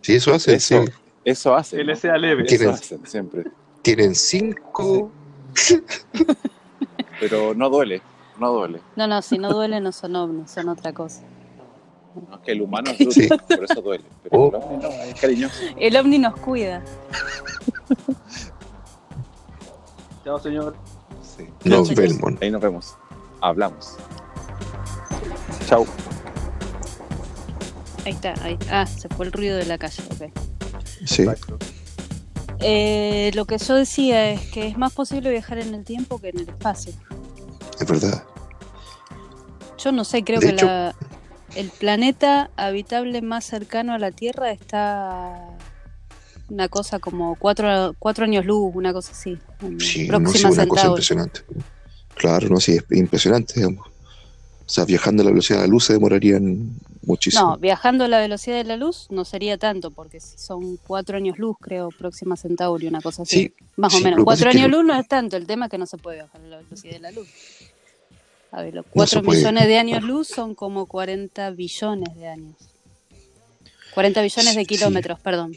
Sí, eso hace, Eso, sí. eso hacen. ¿no? LSA leve. ¿Quién Eso es? hacen siempre. Tienen cinco. Pero no duele, no duele. No, no, si no duele no son ovnis, son otra cosa. No, es que el humano es bruto, Sí. por eso duele. Pero Oh. el ovni no, es cariñoso. El ovni nos cuida. [laughs] Chao, señor. Sí. Nos vemos. Ahí nos vemos. Hablamos. Chau. Ahí está, ahí. Ah, se fue el ruido de la calle, ok. Sí, Exacto. Eh, lo que yo decía es que es más posible viajar en el tiempo que en el espacio. es verdad. Yo no sé, creo De que hecho- la, el planeta habitable más cercano a la Tierra está una cosa como cuatro, cuatro años luz, una cosa así. Sí, no una cosa impresionante. Claro, no, sí, es impresionante, digamos. O sea, viajando a la velocidad de la luz se demorarían muchísimo. No, viajando a la velocidad de la luz no sería tanto, porque si son cuatro años luz, creo, Próxima Centauri, una cosa así. Sí, Más o menos. Cuatro que años luz no es tanto, el tema es que no se puede viajar a la velocidad de la luz. A ver, los cuatro millones de años luz son como 40 billones de años. 40 billones de Sí. kilómetros, perdón.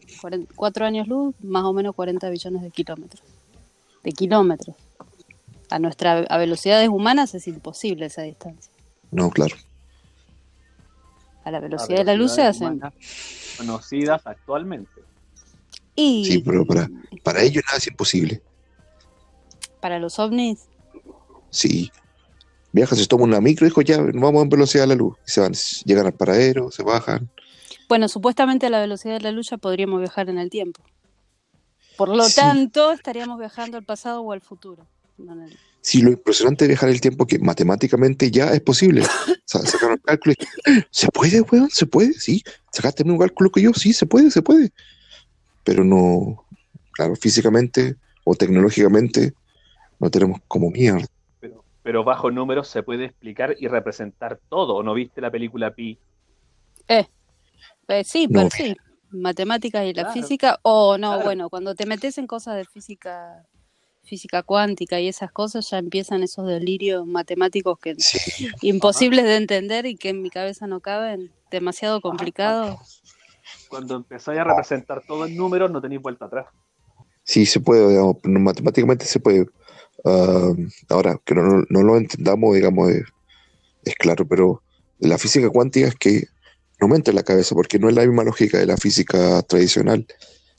Cuatro años luz, más o menos 40 billones de kilómetros. De kilómetros. A nuestra a velocidades humanas es imposible esa distancia. No, claro. A la velocidad de la luz se hacen. Conocidas actualmente. Y Sí, pero para, para ellos nada es imposible. para los ovnis, Sí. Viajan, se toman una micro, dijo, ya, vamos en velocidad de la luz. Y se van, llegan al paradero, se bajan. Bueno, supuestamente a la velocidad de la luz ya podríamos viajar en el tiempo. Por lo Sí. tanto, estaríamos viajando al pasado o al futuro. No Si lo impresionante de viajar el tiempo que matemáticamente ya es posible. Sa- Sacaron el cálculo y, ¿se puede, weón? ¿Se puede? Sí. ¿Sacaste el mismo cálculo que yo? Sí, se puede, se puede. Pero no, claro, físicamente o tecnológicamente no tenemos como mierda. Pero, pero bajo números se puede explicar y representar todo. ¿O no viste la película Pi? Eh, sí, No, pero sí. Matemáticas y la Claro. física. O no, Claro. bueno, cuando te metes en cosas de física, física cuántica y esas cosas, ya empiezan esos delirios matemáticos que Sí, [laughs] imposibles de entender y que en mi cabeza no caben. Demasiado complicado. Cuando empezáis a representar todo en números, no tenéis vuelta atrás. sí se puede, digamos, matemáticamente se puede. Ah, ahora, que no, no- no lo entendamos, digamos, es, es claro, pero la física cuántica es que no me entra en la cabeza porque no es la misma lógica de la física tradicional.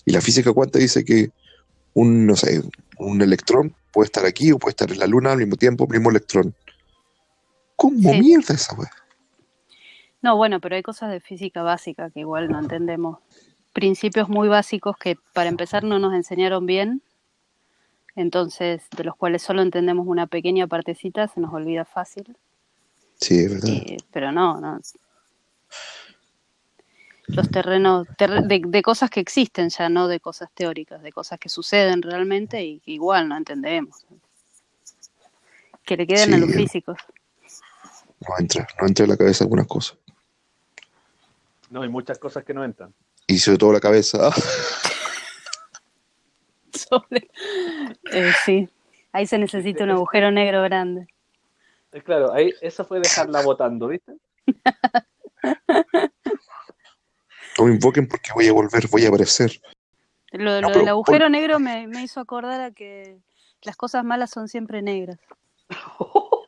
Y la física cuántica dice que un, no sé, un electrón puede estar aquí o puede estar en la luna al mismo tiempo, mismo electrón. ¿Cómo Sí. mierda esa weá? No, bueno, pero hay cosas de física básica que igual no entendemos. Principios muy básicos que para empezar no nos enseñaron bien, entonces de los cuales solo entendemos una pequeña partecita, se nos olvida fácil. Sí, es verdad. Eh, pero no, no. Los terrenos ter- de, de cosas que existen ya, no de cosas teóricas, de cosas que suceden realmente y que igual no entendemos. Que le queden a los físicos. No entra, no entra en la cabeza algunas cosas. No, hay muchas cosas que no entran. Y sobre todo la cabeza. [laughs] Sobre- Eh, sí, ahí se necesita un agujero negro grande. Claro, ahí, eso fue dejarla votando, ¿viste? [laughs] no me invoquen porque voy a volver, voy a aparecer. Lo, No, lo pero del agujero negro me, me hizo acordar a que las cosas malas son siempre negras. [laughs]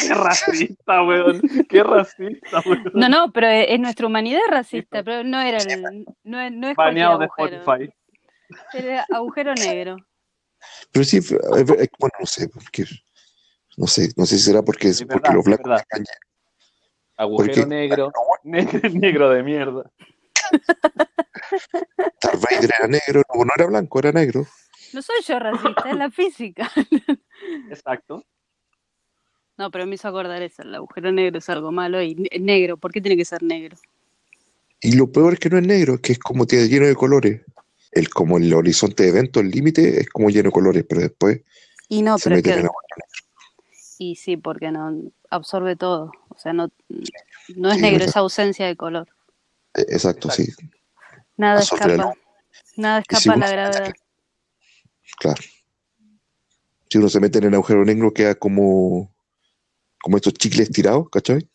Qué racista, weón. Qué racista, weón. No, no, pero es, es nuestra humanidad racista, pero no era el, no, es- no es Baneado de Spotify. era agujero negro. Pero sí, es- es- bueno, no sé, porque, no sé, no sé si será porque, es Es porque verdad, los es blancos Agujero Porque- negro, [laughs] [laughs] negro, negro de mierda. Darth Vader era negro, no, no era blanco, era negro. No soy yo racista, es la física. Exacto. No, pero me hizo acordar eso, el agujero negro es algo malo y ne- negro, ¿por qué tiene que ser negro? Y lo peor es que no es negro, es que es como tiene lleno de colores. El, como el horizonte de evento, el límite, es como lleno de colores, pero después Y no, se pero es mete en que, el agujero. y sí, porque no absorbe todo, o sea, no, no es Sí, negro, verdad. es ausencia de color. Exacto, sí, Nada Absorbe escapa, nada Y si escapa a la mete gravedad. claro. Si uno se mete en el agujero negro, queda como, como estos chicles tirados, ¿cachai?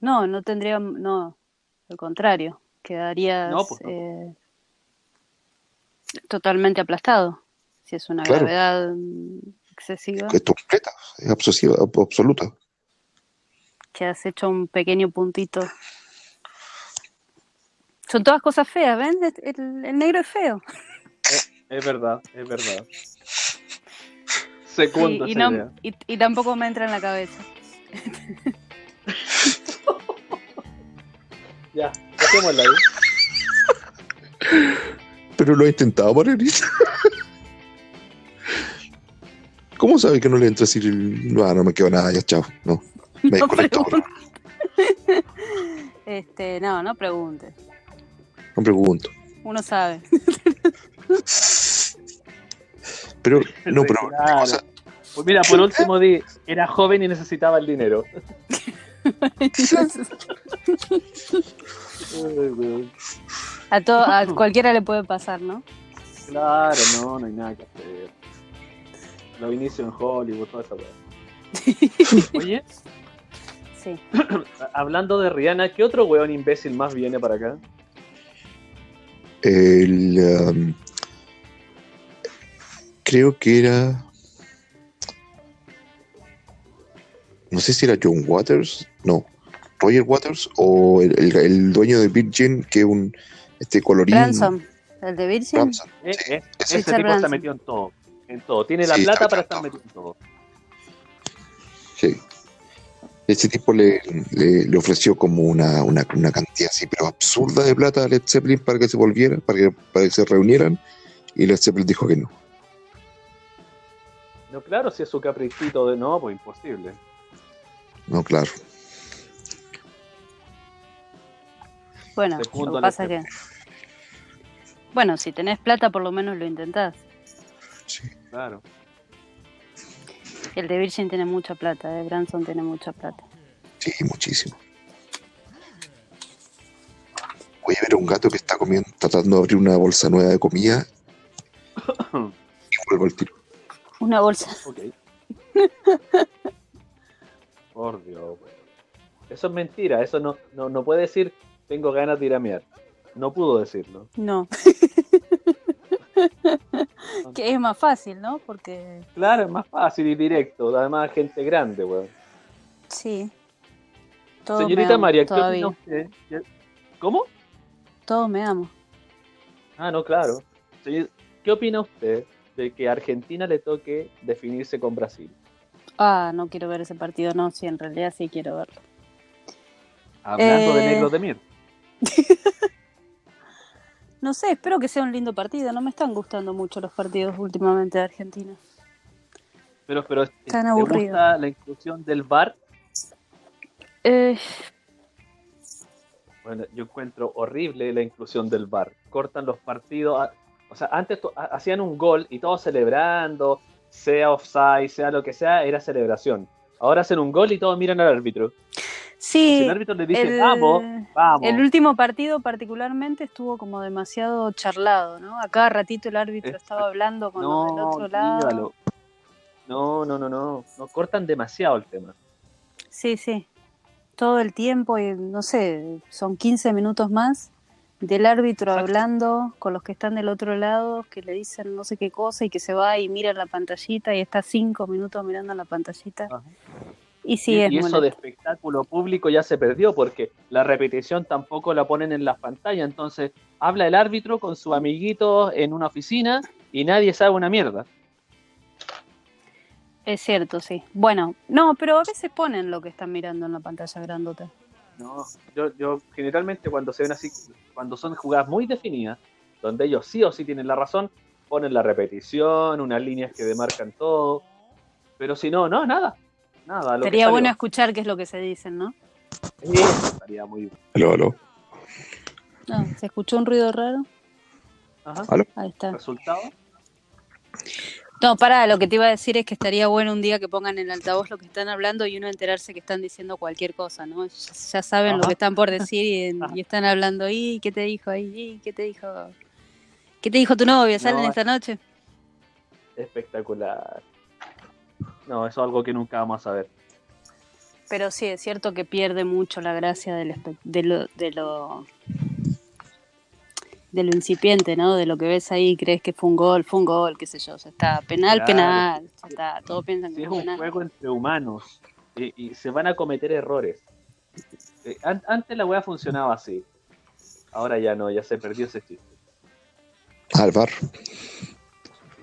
No, no tendría, no, al contrario, quedarías No, pues no. eh, totalmente aplastado, si es una Claro. gravedad mm, excesiva, Es completa, es absoluta. que has hecho un pequeño puntito. Son todas cosas feas, ¿ven? El, el negro es feo. Es verdad, es verdad. Sí, Segundo y, esa no, idea. y, y tampoco me entra en la cabeza. [laughs] Ya, dejémosla ahí. Pero lo he intentado, Marianita. [laughs] ¿Cómo sabe que no le entra el- No, no me quedo nada, ya, chao. No, [laughs] me No desconecto. Este, no, no preguntes. No pregunto. Uno sabe. [laughs] Pero, no, pero, Claro. Pues mira, por último di, era joven y necesitaba el dinero. A, to- a [laughs] cualquiera le puede pasar, ¿no? Claro, no, no hay nada que hacer. Los inicios en Hollywood, toda esa weá. [laughs] Oye, Sí. [clears throat] hablando de Rihanna, ¿qué otro weón imbécil más viene para acá? El, um, creo que era, no sé si era John Waters, no, Roger Waters o el, el- el dueño de Virgin, que es un, este colorín. Branson, el de Virgin. Branson, Eh, sí, eh, ese- ese Richard tipo está metido en todo. En todo. Tiene la Sí, plata está para estar metido en todo. Sí. Ese tipo le, le, le ofreció como una, una, una cantidad así, pero absurda de plata a Led Zeppelin para que se volvieran, para que, para que se reunieran, y Led Zeppelin dijo que no. No, claro, si es su caprichito de no, pues imposible. No, claro. Bueno, Segundo lo que pasa que. Bueno, si tenés plata, por lo menos lo intentás. Sí. Claro. El de Virgin tiene mucha plata, eh. Branson tiene mucha plata. Sí, muchísimo. Voy a ver a un gato que está comiendo, tratando de abrir una bolsa nueva de comida [coughs] y vuelvo al tiro. Una bolsa. Ok. Por Dios, weón. Eso es mentira, eso no, no, no puede decir tengo ganas de ir a mear. No pudo decirlo. No. [laughs] [laughs] que es más fácil, ¿no? Porque Claro, es más fácil y directo. Además, gente grande, weón. sí. Señorita María, ¿qué opina usted? ¿Qué- ¿Cómo? Todos me amo. Ah, no, claro. ¿Qué opina usted de que a Argentina le toque definirse con Brasil? Ah, no quiero ver ese partido, no, sí, en realidad sí quiero verlo. Hablando de Eh. negros de miel. [laughs] No sé, espero que sea un lindo partido. No me están gustando mucho los partidos últimamente de Argentina. Pero, pero Tan ¿te aburrido. gusta la inclusión del VAR? Eh, Bueno, yo encuentro horrible la inclusión del VAR. Cortan los partidos. ah, O sea, antes ha- hacían un gol y todos celebrando, sea offside, sea lo que sea, era celebración. Ahora hacen un gol y todos miran al árbitro. Si sí, el árbitro le dice, el- vamos, vamos. el último partido particularmente estuvo como demasiado charlado, ¿no? A cada ratito el árbitro estaba hablando con los del otro lado. dígalo. No, no, no, no. No cortan demasiado el tema. Sí, sí. Todo el tiempo, y no sé, son 15 minutos más del árbitro hablando con los que están del otro lado, que le dicen no sé qué cosa y que se va y mira la pantallita y está cinco minutos mirando la pantallita. Ajá. Y sí, y, es y eso de espectáculo público ya se perdió porque la repetición tampoco la ponen en las pantallas. Entonces habla el árbitro con su amiguito en una oficina y nadie sabe una mierda. Es cierto, sí. Bueno, no, pero a veces ponen lo que están mirando en la pantalla grandota. No, yo, yo generalmente cuando se ven así, cuando son jugadas muy definidas, donde ellos sí o sí tienen la razón, ponen la repetición, unas líneas que demarcan todo. Pero si no, no, nada. Nada. Lo Sería bueno escuchar qué es lo que se dicen, ¿no? Eso estaría muy Aló, aló. Ah, ¿Se escuchó un ruido raro? Ajá. Ahí está. ¿Resultado? No, para, lo que te iba a decir es que estaría bueno un día que pongan en altavoz lo que están hablando y uno enterarse que están diciendo cualquier cosa, ¿no? Ya, ya saben lo que están por decir y, están hablando, ¿y qué te dijo ahí? ¿Y qué te dijo? ¿Qué te dijo tu novia? ¿Salen No, esta noche? Espectacular. No, eso es algo que nunca vamos a saber. Pero sí, es cierto que pierde mucho la gracia del de lo, de lo de lo incipiente, ¿no? De lo que ves ahí, crees que fue un gol, fue un gol, qué sé yo, ya está, penal, Claro. penal, ya está, todos piensan que es un penal. juego entre humanos y, y se van a cometer errores. Eh, an- antes la weá funcionaba así. Ahora ya no, ya se perdió ese chiste. Ah, el VAR.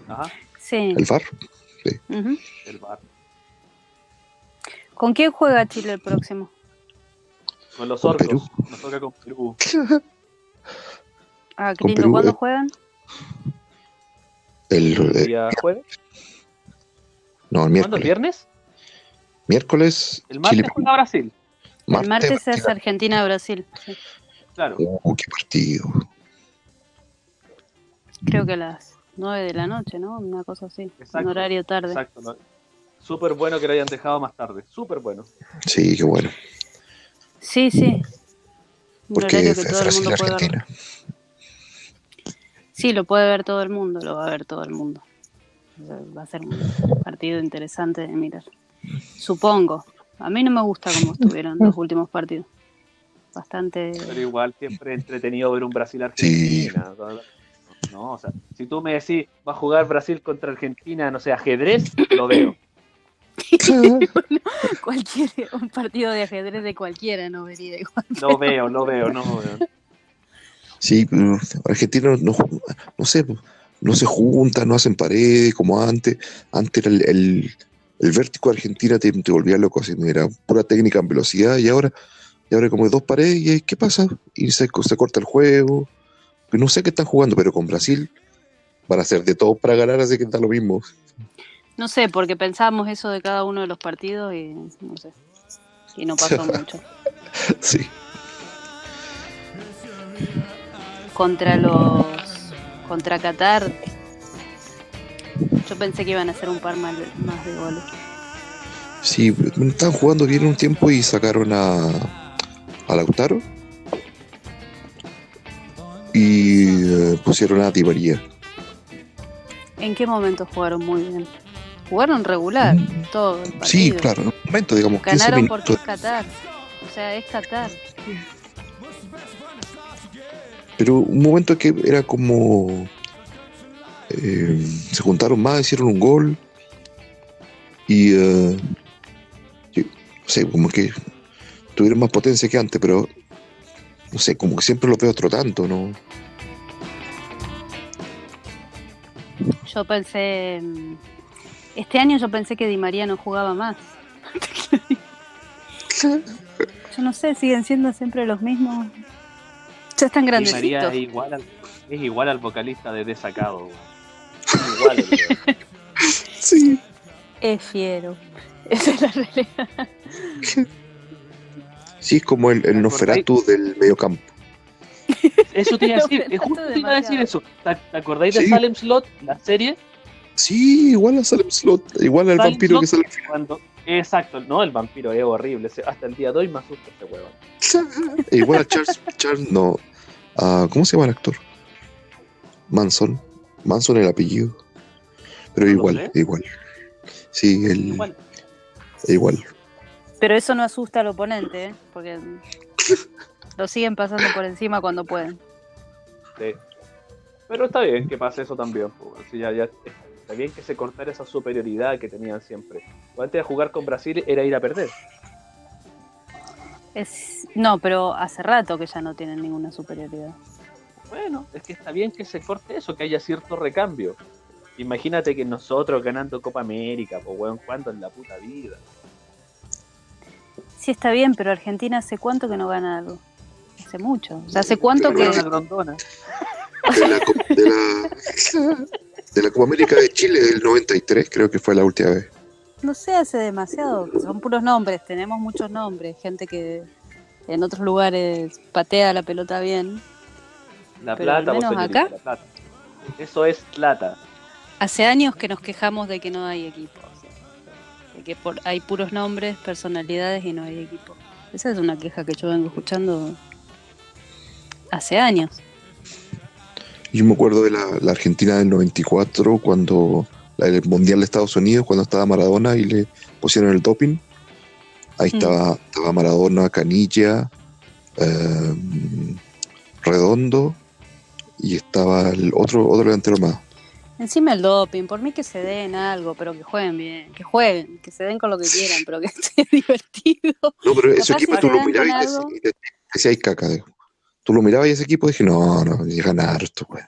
Ajá, Sí. El VAR. ujú. el bar. ¿Con quién juega Chile el próximo? Con los orcos. Nos toca con Perú. [laughs] Ah, qué Con lindo. Perú, ¿Cuándo eh. juegan? El, ¿El eh, día jueves? no, el ¿Cuándo? ¿El miércoles. viernes? Miércoles. El martes Chile. juega Brasil. el martes es Brasil. Argentina-Brasil. sí. Claro. Uh, qué partido. Creo que a las 9 de la noche, ¿no? Una cosa así. Exacto, Un horario tarde. Exacto. ¿no? Súper bueno que lo hayan dejado más tarde. Súper bueno. Sí, qué bueno. Sí, sí. Un Porque horario que todo el Brasil mundo puede ver. Sí, lo puede ver todo el mundo, lo va a ver todo el mundo. Va a ser un partido interesante de mirar. Supongo. A mí no me gusta cómo estuvieron los últimos partidos. Bastante. Pero igual siempre entretenido ver un Brasil-Argentina. No, o sea, si tú me decís, va a jugar Brasil contra Argentina, no sé, ajedrez, lo veo. [laughs] Cualquier, un partido de ajedrez de cualquiera no vería igual. Lo veo, lo veo, no veo. Sí, pero Argentina no, no sé, no se juntan, no hacen paredes como antes. Antes era el, el, el vértigo de Argentina te, te volvía loco, así, era pura técnica en velocidad y ahora, y ahora como dos paredes y ¿qué pasa? Y se, se corta el juego. No sé qué están jugando, pero con Brasil van a hacer de todo para ganar, así que está lo mismo. No sé, porque pensábamos eso de cada uno de los partidos y no sé. Y no pasó [laughs] mucho. Sí. Contra los. Contra Qatar. Yo pensé que iban a hacer un par más, más de goles. Sí, estaban jugando bien un tiempo y sacaron a, a Lautaro y eh, pusieron a Di María. ¿En qué momento jugaron muy bien? Jugaron regular, todo el partido. Sí, claro, en un momento, digamos, 15 Ganaron porque es Qatar. O sea, es Qatar. Pero un momento que era como. eh, se juntaron más, hicieron un gol. Y. eh, yo- no sé, como que tuvieron más potencia que antes, pero. No sé, como que siempre los veo trotando, ¿no? Yo pensé. Este año yo pensé que Di María no jugaba más. [laughs] Yo no sé, siguen siendo siempre los mismos. Ya están Di María grandecitos. es igual al, es igual al vocalista de Desacado. igual. [laughs] Sí. Es fiero. [laughs] Esa es la realidad. Sí, es como el, el Nosferatu del mediocampo. Eso te iba a [laughs] decir, es justo te iba a decir eso. ¿Te, acordáis de Sí. Salem Slot, la serie? Sí, igual a Salem Slot, igual al Salem vampiro que sale al final. Cuando, exacto, no, el vampiro es horrible. Hasta el día de hoy me asusta ese huevón. Igual a Charles, Charles no. A- ¿Cómo se llama el actor? Manson. Manson el apellido. Pero No igual, igual. Sí, el, Igual. igual. Pero eso no asusta al oponente, ¿eh? porque [laughs] lo siguen pasando por encima cuando pueden. Sí. Pero está bien que pase eso también. ya, ya, está bien que se cortara esa superioridad que tenían siempre. Antes de jugar con Brasil era ir a perder. Es... No, pero hace rato que ya no tienen ninguna superioridad. Bueno, es que está bien que se corte eso, que haya cierto recambio. Imagínate que nosotros ganando Copa América, pues weón, ¿cuándo en la puta vida? Sí, está bien, pero Argentina hace cuánto que no gana algo. Hace mucho. O sea, hace cuánto que... De la, de la, de la Copa América de Chile del 93, creo que fue la última vez. No sé, hace demasiado. Son puros nombres, tenemos muchos nombres. Gente que en otros lugares patea la pelota bien. La Pero al plata, vos, menos acá. la plata. Eso es plata. Hace años que nos quejamos de que no hay equipo. de que por- hay puros nombres, personalidades y no hay equipo. Esa es una queja que yo vengo escuchando hace años. Yo me acuerdo de la, la Argentina del 94, cuando el Mundial de Estados Unidos, cuando estaba Maradona y le pusieron el doping. Ahí Mm. estaba, estaba Maradona, Canilla, eh, Redondo y estaba el otro, otro delantero más. Encima el doping, por mí que se den algo, pero que jueguen bien, que jueguen, que se den con lo que quieran, pero que [laughs] esté divertido. No, pero ese equipo tú lo mirabas y te, algo. y te- decías, "Ay, caca. Tú lo mirabas y ese equipo dije, no, no, ganar esto, güey.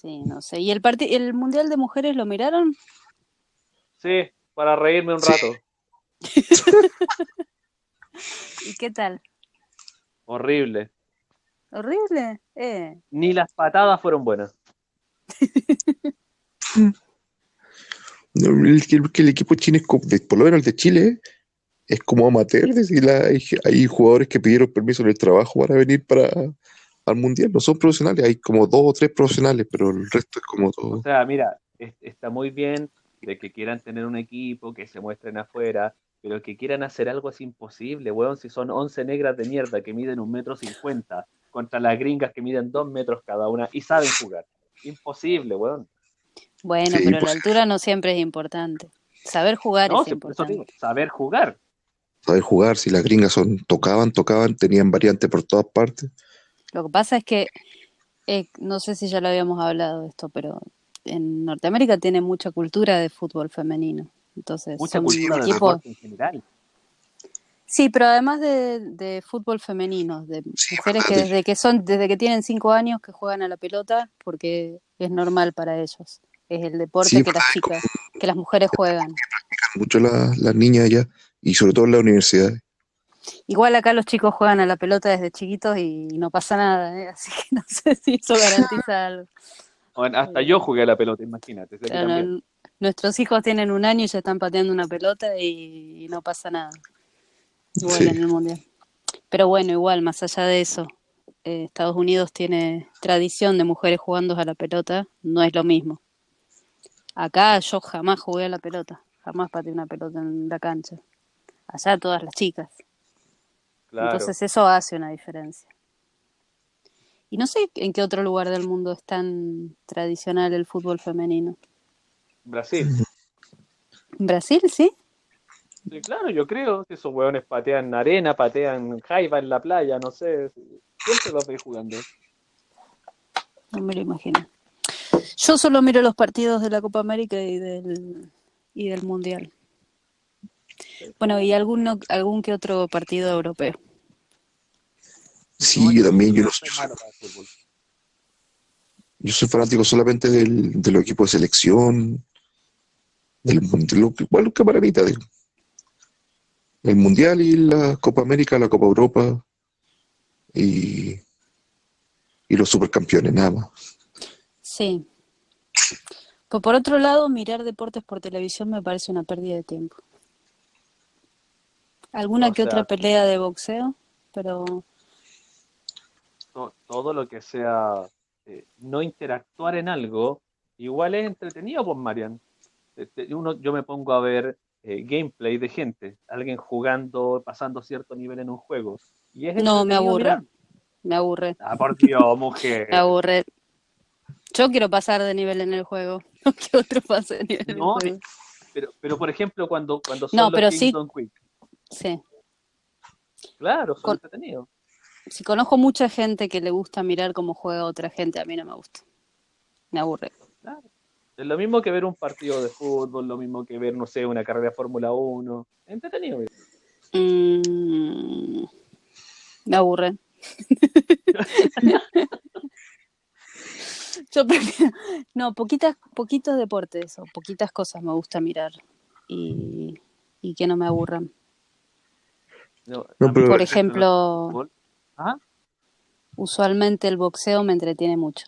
Sí, no sé. ¿Y el el Mundial de Mujeres lo miraron? Sí, para reírme un Sí. rato. [laughs] ¿Y qué tal? Horrible. ¿Horrible? Eh. Ni las patadas fueron buenas. [laughs] El, que- el equipo chino es por lo menos el de Chile, es como amateur. es decir, la- hay, hay jugadores que pidieron permiso en el trabajo para venir para al mundial. No son profesionales, hay como dos o tres profesionales, pero el resto es como O todo. sea, mira, es- está muy bien de que quieran tener un equipo, que se muestren afuera, pero que quieran hacer algo es imposible, weón. Si son 11 negras de mierda que miden un metro cincuenta contra las gringas que miden dos metros cada una y saben jugar. Imposible, weón. Bueno, Sí, pero la altura no siempre es importante. Saber jugar No, es si importante. digo, saber jugar. Saber jugar, si las gringas son, tocaban, tocaban, tenían variantes por todas partes. Lo que pasa es que, eh, no sé si ya lo habíamos hablado de esto, pero en Norteamérica tiene mucha cultura de fútbol femenino. Entonces, Mucha son cultura equipos. en general. Sí, pero además de, de fútbol femenino, de Sí, mujeres que desde que son, desde que tienen cinco años que juegan a la pelota, porque es normal para ellos. Es el deporte Sí, que las chicas, que las mujeres juegan. Mucho las las niñas allá, y sobre todo en la universidad. Igual acá los chicos juegan a la pelota desde chiquitos y no pasa nada, ¿eh? [laughs] así que no sé si eso garantiza [laughs] algo. Bueno, hasta yo jugué a la pelota, imagínate. Nuestros hijos tienen un año y ya están pateando una pelota y no pasa nada. Igual Sí. en el mundial. Pero bueno, igual, más allá de eso, eh, Estados Unidos tiene tradición de mujeres jugando a la pelota, no es lo mismo. Acá yo jamás jugué a la pelota, jamás pateé una pelota en la cancha. Allá todas las chicas. Claro. Entonces eso hace una diferencia. Y no sé en qué otro lugar del mundo es tan tradicional el fútbol femenino. Brasil. ¿En Brasil, sí? Sí, claro, yo creo que esos hueones patean arena, patean jaiba en la playa, no sé. Siempre los veis jugando. No me lo imagino. Yo solo miro los partidos de la Copa América y del, y del Mundial. Bueno, y alguno, algún que otro partido europeo. Sí, yo también, yo, no soy soy, el fútbol. yo soy fanático solamente del, de los equipos de selección, del mundial, igual que Maravita, el Mundial y la Copa América, la Copa Europa y, y los supercampeones, nada más. Sí. Pues por otro lado, mirar deportes por televisión me parece una pérdida de tiempo. Alguna O que sea- otra pelea de boxeo, pero To- todo lo que sea eh, no interactuar en algo, igual es entretenido, pues, Marian. Este, Uno, yo me pongo a ver eh, gameplay de gente, alguien jugando, pasando cierto nivel en un juego. Y es No, me aburre. mirar. me aburre. Ah, por Dios, mujer. [laughs] Me aburre. Yo quiero pasar de nivel en el juego, [laughs] no que otro pase de nivel en el No, juego. Pero, pero por ejemplo, cuando, cuando son No, los pero Kings sí- Quick, Sí. claro, son Con- entretenidos. Si conozco mucha gente que le gusta mirar cómo juega otra gente, a mí no me gusta. Me aburre. Claro. Es lo mismo que ver un partido de fútbol, lo mismo que ver, no sé, una carrera de Fórmula 1. Entretenido. Mm, me aburre. [laughs] Yo prefiero, no, poquitas, poquitos deportes o poquitas cosas me gusta mirar y, y que no me aburran. No, No, Por ejemplo, Ajá. usualmente el boxeo me entretiene mucho,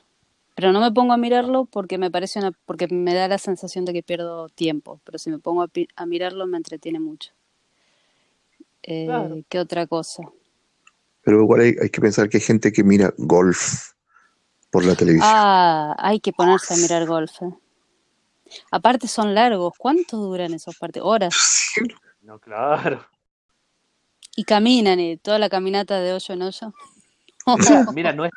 pero no me pongo a mirarlo porque me parece una, porque me da la sensación de que pierdo tiempo, pero si me pongo a, mirarlo me entretiene mucho. Eh, Claro. ¿Qué otra cosa? Pero igual hay, hay que pensar que hay gente que mira golf por la televisión. Ah, hay que ponerse a mirar golf. eh. Aparte son largos. ¿Cuánto duran esos partidos? Horas. No, claro. Y caminan, y toda la caminata de hoyo en hoyo. [laughs] [laughs] Mira, no es,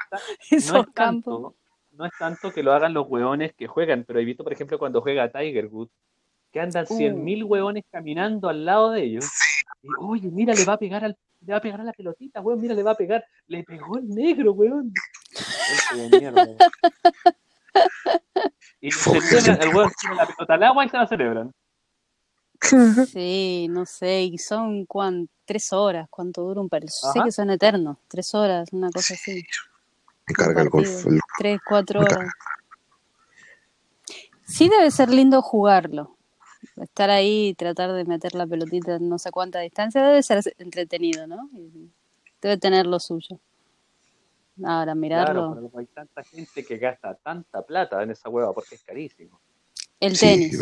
no es tanto, no es tanto que lo hagan los hueones que juegan, pero he visto, por ejemplo, cuando juega Tiger Woods, que andan Uh. 100.000 hueones caminando al lado de ellos. Y, oye, mira, le va a pegar al, le va a pegar a la pelotita, hueón, mira, le va a pegar. Le pegó el negro, hueón. Gente de mierda. [laughs] Y celebran, el hueón tira la pelota al agua y se la celebran. [laughs] Sí, no sé. Y son cuán, tres horas. ¿Cuánto dura un partido? Sé que son eternos. Tres horas, una cosa así. Me carga el golf. el- Tres, cuatro horas. Sí debe ser lindo jugarlo. Estar ahí y tratar de meter la pelotita en no sé cuánta distancia debe ser entretenido, ¿no? Debe tener lo suyo. Ahora, mirarlo. Claro, pero hay tanta gente que gasta tanta plata en esa hueva porque es carísimo. El tenis.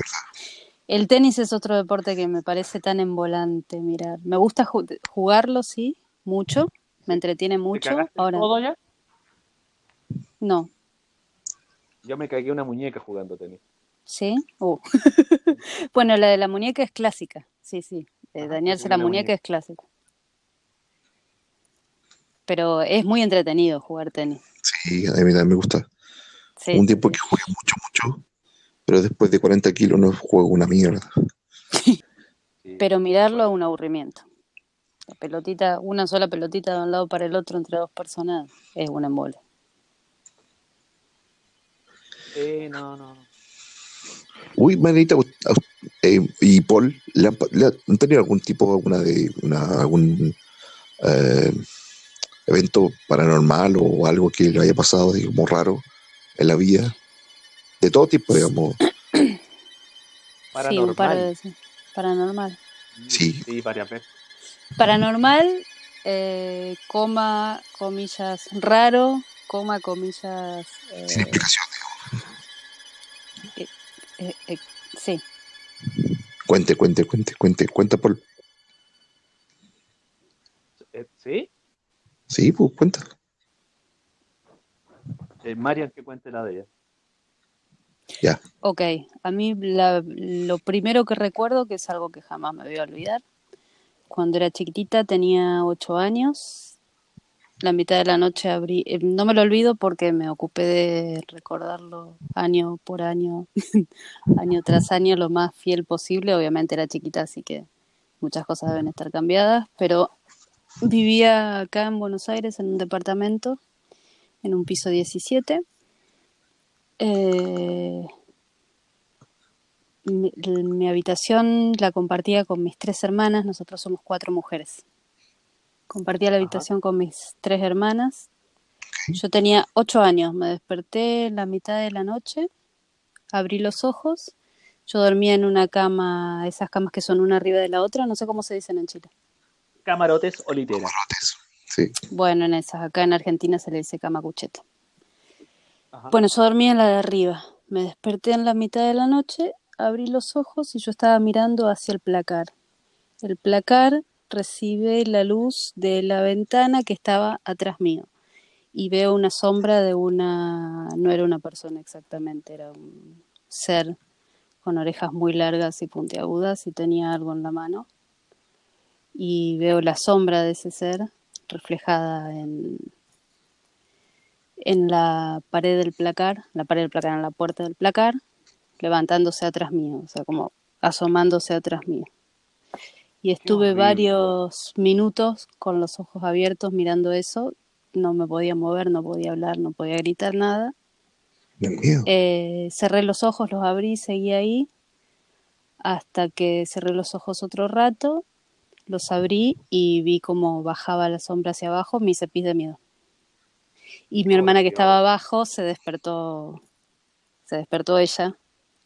El tenis es otro deporte que me parece tan envolante mirar. Me gusta ju- jugarlo, sí, mucho. Me entretiene ¿Te mucho. cagaste Ahora, todo ya? no. Yo me cagué una muñeca jugando tenis. ¿Sí? Uh. [laughs] bueno, la de la muñeca es clásica. Sí, sí. De dañarse te la muñeca muñeca. es clásica. Pero es muy entretenido jugar tenis. Sí, a mí también me gusta. Sí, un sí, tiempo sí. que jugué mucho, mucho, pero después de 40 kilos no juego una mierda. [laughs] Pero mirarlo es un aburrimiento. La pelotita, una sola pelotita de un lado para el otro entre dos personas es un embole. Eh, no, no. no. Uy, Manita, eh, y Paul, ¿le han, pa- le han tenido algún tipo, alguna de, una, algún eh, evento paranormal o algo que le haya pasado, digamos, raro en la vida? De todo tipo, digamos. [clears throat] Sí, un par Paranormal. de veces. Paranormal. Sí. Sí, varias veces. Paranormal, eh, coma, comillas, raro, coma, comillas, eh, Sin explicación. eh, eh, Sí. Cuente, cuente, cuente, cuente, cuenta por. ¿Sí? Sí, pues cuenta. Eh, Marian, que cuente la de ella. Ya. Ok, a mí la- lo primero que recuerdo, que es algo que jamás me voy a olvidar, cuando era chiquitita, tenía ocho años, la mitad de la noche abrí, eh, no me lo olvido porque me ocupé de recordarlo año por año, [laughs] año tras año, lo más fiel posible, obviamente era chiquita, así que muchas cosas deben estar cambiadas, pero vivía acá en Buenos Aires en un departamento, en un piso 17. Eh, mi, mi habitación la compartía con mis tres hermanas, nosotros somos cuatro mujeres. Compartía la Ajá. habitación con mis tres hermanas. Yo tenía ocho años, me desperté en la mitad de la noche, abrí los ojos, yo dormía en una cama, esas camas que son una arriba de la otra, no sé cómo se dicen en Chile. Camarotes o literas. Camarotes. Sí. Bueno, en esas, acá en Argentina se le dice cama cucheta. Ajá. Bueno, yo dormía en la de arriba. Me desperté en la mitad de la noche, abrí los ojos y yo estaba mirando hacia el placar. El placar recibe la luz de la ventana que estaba atrás mío. Y veo una sombra de una... No era una persona exactamente, era un ser con orejas muy largas y puntiagudas y tenía algo en la mano. Y veo la sombra de ese ser reflejada en, en la pared del placar, la pared del placar, en la puerta del placar, levantándose atrás mío, o sea, como asomándose atrás mío. Y estuve varios minutos con los ojos abiertos mirando eso, no me podía mover, no podía hablar, no podía gritar nada. Eh, cerré los ojos, los abrí, seguí ahí, hasta que cerré los ojos otro rato, los abrí y vi cómo bajaba la sombra hacia abajo, me hice pis de miedo. Y mi hermana que estaba abajo se despertó, se despertó ella,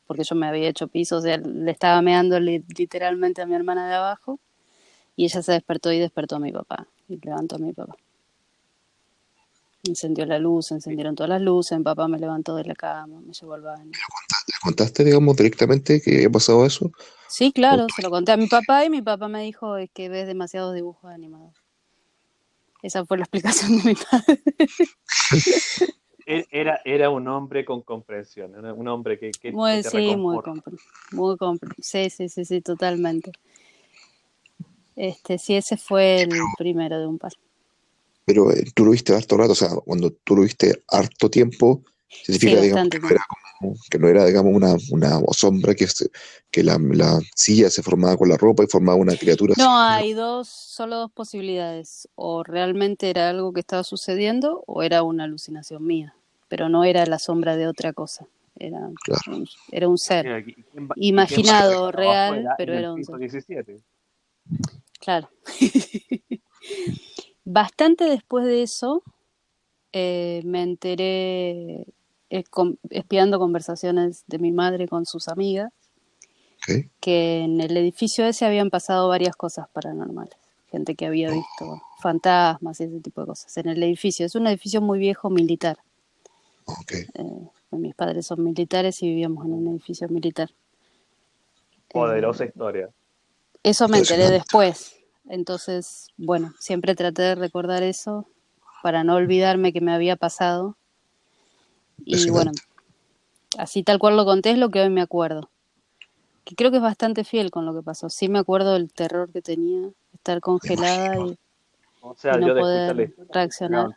porque yo me había hecho piso, o sea, le estaba meando li- literalmente a mi hermana de abajo, y ella se despertó y despertó a mi papá, y levantó a mi papá. Encendió la luz, encendieron todas las luces, mi papá me levantó de la cama, me llevó al baño. ¿Le contaste, digamos, directamente que había pasado eso? Sí, claro, se lo conté a mi papá y mi papá me dijo es que ves demasiados dibujos animados. Esa fue la explicación de mi padre. [laughs] Era, era un hombre con comprensión, era un hombre que, que- que Muy, te sí, muy compre- muy compre- Sí, sí, sí, sí, totalmente. Este, sí, ese fue el primero de un par. Pero eh, tú lo viste harto rato, o sea, cuando tú lo viste harto tiempo, significa, Sí, digamos, bastante que no era, como- que no era, digamos, una, una sombra que, se- que la, la silla se formaba con la ropa y formaba una criatura No, así. hay dos, solo dos posibilidades. O realmente era algo que estaba sucediendo o era una alucinación mía. Pero no era la sombra de otra cosa. Era, Claro. un, era un ser. Mira, ¿quién va- quién va- Imaginado, quién real, pero era un ser. 17? Claro. [laughs] Bastante después de eso, eh, me enteré eh, con- espiando conversaciones de mi madre con sus amigas, que en el edificio ese habían pasado varias cosas paranormales. Gente que había visto fantasmas y ese tipo de cosas. En el edificio, es un edificio muy viejo militar. Eh, mis padres son militares y vivíamos en un edificio militar. Poderosa Eh, historia. Eso me enteré después. Entonces, bueno, siempre traté de recordar eso para no olvidarme que me había pasado. Y bueno, así tal cual lo conté es lo que hoy me acuerdo. Que creo que es bastante fiel con lo que pasó. Sí me acuerdo del terror que tenía, estar congelada y, O sea, y no yo poder reaccionar.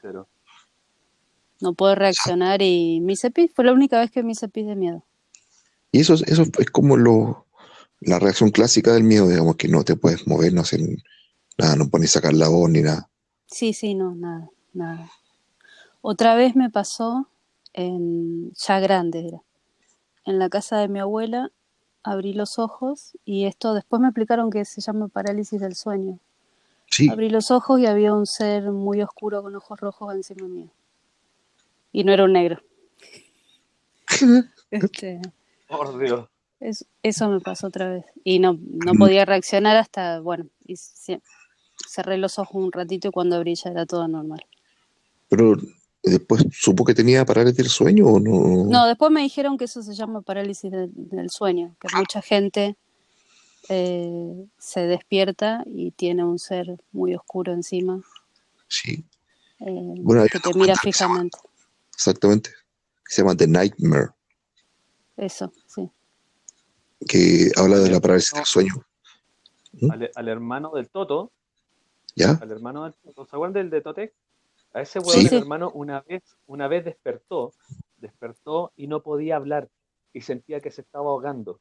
No poder reaccionar y me hice pis. Fue la única vez que me hice pis de miedo. Y eso, es- eso es como lo, la reacción clásica del miedo, digamos, que no te puedes mover, no hacer nada, no pones sacar la voz ni nada. Sí, sí, no, nada, nada. Otra vez me pasó en, ya grande era, en la casa de mi abuela, abrí los ojos y esto después me explicaron que se llama parálisis del sueño. Sí, Abrí los ojos y había un ser muy oscuro con ojos rojos encima mío. Y no era un negro. [laughs] Este, Por Dios. es- eso me pasó otra vez. Y no, no podía reaccionar hasta, bueno, y ce- cerré los ojos un ratito y cuando abrí ya era todo normal. pero después supo que tenía parálisis del sueño o no. No, después me dijeron que eso se llama parálisis de- del sueño, que mucha gente eh, se despierta y tiene un ser muy oscuro encima Sí, eh, Bueno, que te mira fijamente. exactamente. Se llama The Nightmare, Eso, sí. que habla de la parálisis del sueño. Al, al hermano del Toto, ¿Ya? al hermano del Toto, ¿se acuerdan del de Totec? A ese Sí. el Sí. hermano, una vez, una vez despertó, despertó y no podía hablar y sentía que se estaba ahogando.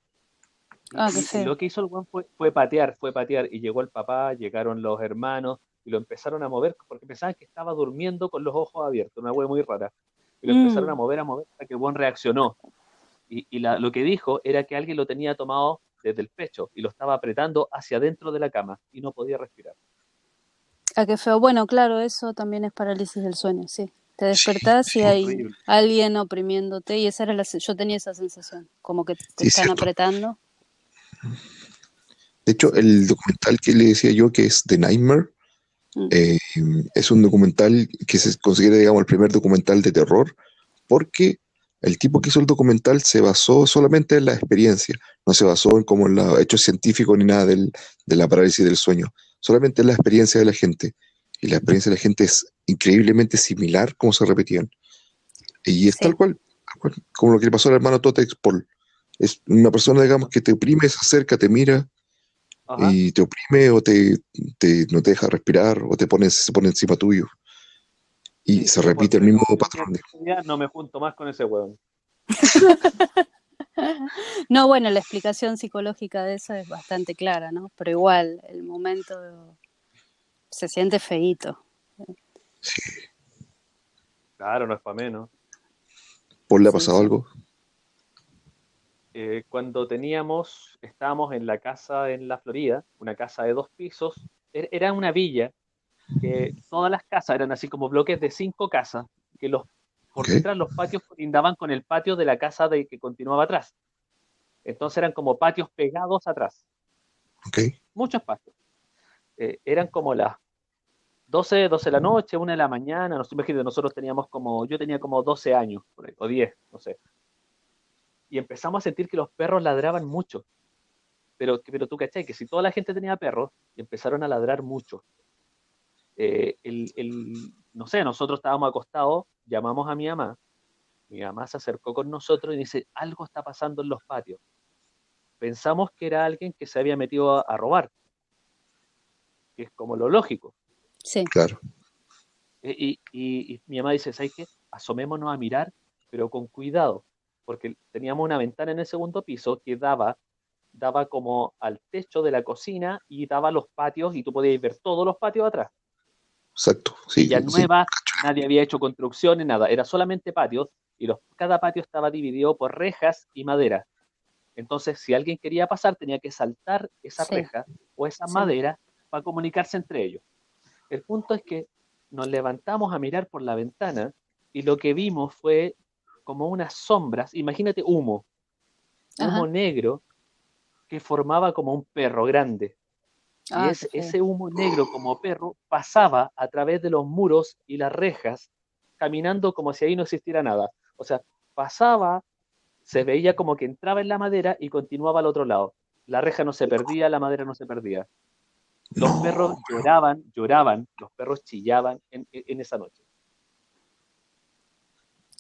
Y- Ah, y- lo que hizo el weón fue, fue patear, fue patear. Y llegó el papá, llegaron los hermanos y lo empezaron a mover porque pensaban que estaba durmiendo con los ojos abiertos, una wea muy rara. Y lo Mm. empezaron a mover, a mover hasta que el reaccionó. Y, y la- lo que dijo era que alguien lo tenía tomado desde el pecho y lo estaba apretando hacia adentro de la cama y no podía respirar. Ah, qué feo. Bueno, claro, eso también es parálisis del sueño, sí. Te despertás sí, y [laughs] hay horrible. alguien oprimiéndote y esa era la, yo tenía esa sensación, como que te Sí, están apretando. De hecho, el documental que le decía yo, que es The Nightmare, Mm. eh, es un documental que se considera, digamos, el primer documental de terror, porque el tipo que hizo el documental se basó solamente en la experiencia, no se basó en como en los hechos científicos ni nada del- de la parálisis del sueño, solamente en la experiencia de la gente. Y la experiencia de la gente es increíblemente similar como se repetían. Y es Sí. tal cual, como lo que le pasó al hermano Totex Paul. Es una persona, digamos, que te oprime, se acerca, te mira, Ajá. y te oprime o te, te- no te deja respirar o te pone, se pone encima tuyo. Y Sí, se repite el mismo patrón. no me junto más con ese huevón. [laughs] [laughs] No, bueno, la explicación psicológica de eso es bastante clara, ¿no? Pero igual, el momento se siente feíto. Sí. Claro, no es para menos. ¿Por le ha pasado sí. algo? Eh, cuando teníamos, estábamos en la casa en la Florida, una casa de dos pisos, er- era una villa que todas las casas eran así como bloques de cinco casas, que los por detrás los patios colindaban con el patio de la casa de que continuaba atrás. Entonces eran como patios pegados atrás, muchos patios. Eh, eran como las 12, 12 de la noche, 1 de la mañana, no sé, imagínate, nosotros teníamos como, yo tenía como 12 años, por ahí, o 10, no sé. Y empezamos a sentir que los perros ladraban mucho. Pero, pero tú cachai, que si toda la gente tenía perros, empezaron a ladrar mucho. Eh, el, el- no sé, nosotros estábamos acostados, llamamos a mi mamá, mi mamá se acercó con nosotros y dice, algo está pasando en los patios. Pensamos que era alguien que se había metido a, a robar, que es como lo lógico. Sí, Claro. Eh, Y, y- y mi mamá dice, ¿sabes qué? Asomémonos a mirar, pero con cuidado, porque teníamos una ventana en el segundo piso que daba, daba como al techo de la cocina y daba a los patios y tú podías ver todos los patios atrás. Exacto. Sí, Villa sí, nueva, nadie había hecho construcciones, nada, era solamente patios y los, cada patio estaba dividido por rejas y madera. Entonces, si alguien quería pasar, tenía que saltar esa Sí. reja o esa Sí. madera para comunicarse entre ellos. El punto es que nos levantamos a mirar por la ventana y lo que vimos fue como unas sombras, imagínate humo, humo Ajá. negro que formaba como un perro grande. Ah, y ese, feo. ese humo negro como perro pasaba a través de los muros y las rejas, caminando como si ahí no existiera nada. O sea, pasaba, se veía como que entraba en la madera y continuaba al otro lado. La reja no se perdía, la madera no se perdía. Los No, perros lloraban, lloraban, los perros chillaban en- en esa noche.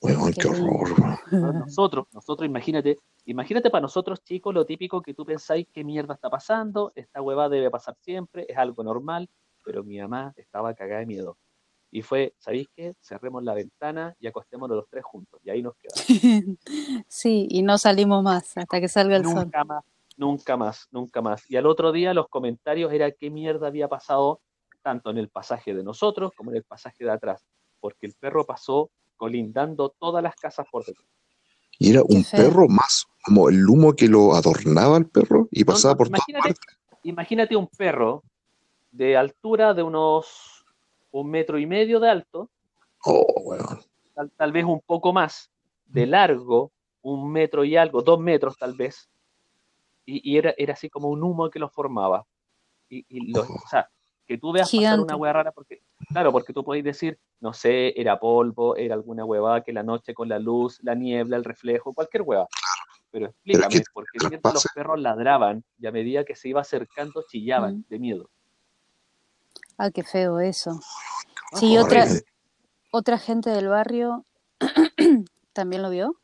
Weón, Qué horror. Nosotros, nosotros, imagínate, imagínate para nosotros chicos lo típico que tú pensáis qué mierda está pasando, esta hueva debe pasar siempre, es algo normal, pero mi mamá estaba cagada de miedo. Y fue, ¿sabéis qué? Cerremos la ventana y acostémonos los tres juntos. Y ahí nos quedamos. [laughs] Sí, y no salimos más hasta que salga el sol. Nunca más, nunca más, nunca más. Y al otro día los comentarios era qué mierda había pasado tanto en el pasaje de nosotros como en el pasaje de atrás. Porque el perro pasó colindando todas las casas por detrás. Y era un perro más, como el humo que lo adornaba al perro y pasaba no, por todas imagínate, partes. imagínate un perro de altura de unos un metro y medio de alto, Oh, weón. tal, tal vez un poco más, de largo, un metro y algo, dos metros tal vez, y, y era, era así como un humo que lo formaba. Y, y lo- o sea, que tú veas pasar una hueá rara, porque, claro, porque tú podéis decir, no sé, era polvo, era alguna huevada que la noche con la luz, la niebla, el reflejo, cualquier hueá. Pero explícame, ¿qué- porque qué siempre los perros ladraban y a medida que se iba acercando chillaban Mm. de miedo. Ah, qué feo eso. Ah, Sí, otra, otra gente del barrio [clears throat] también lo vio.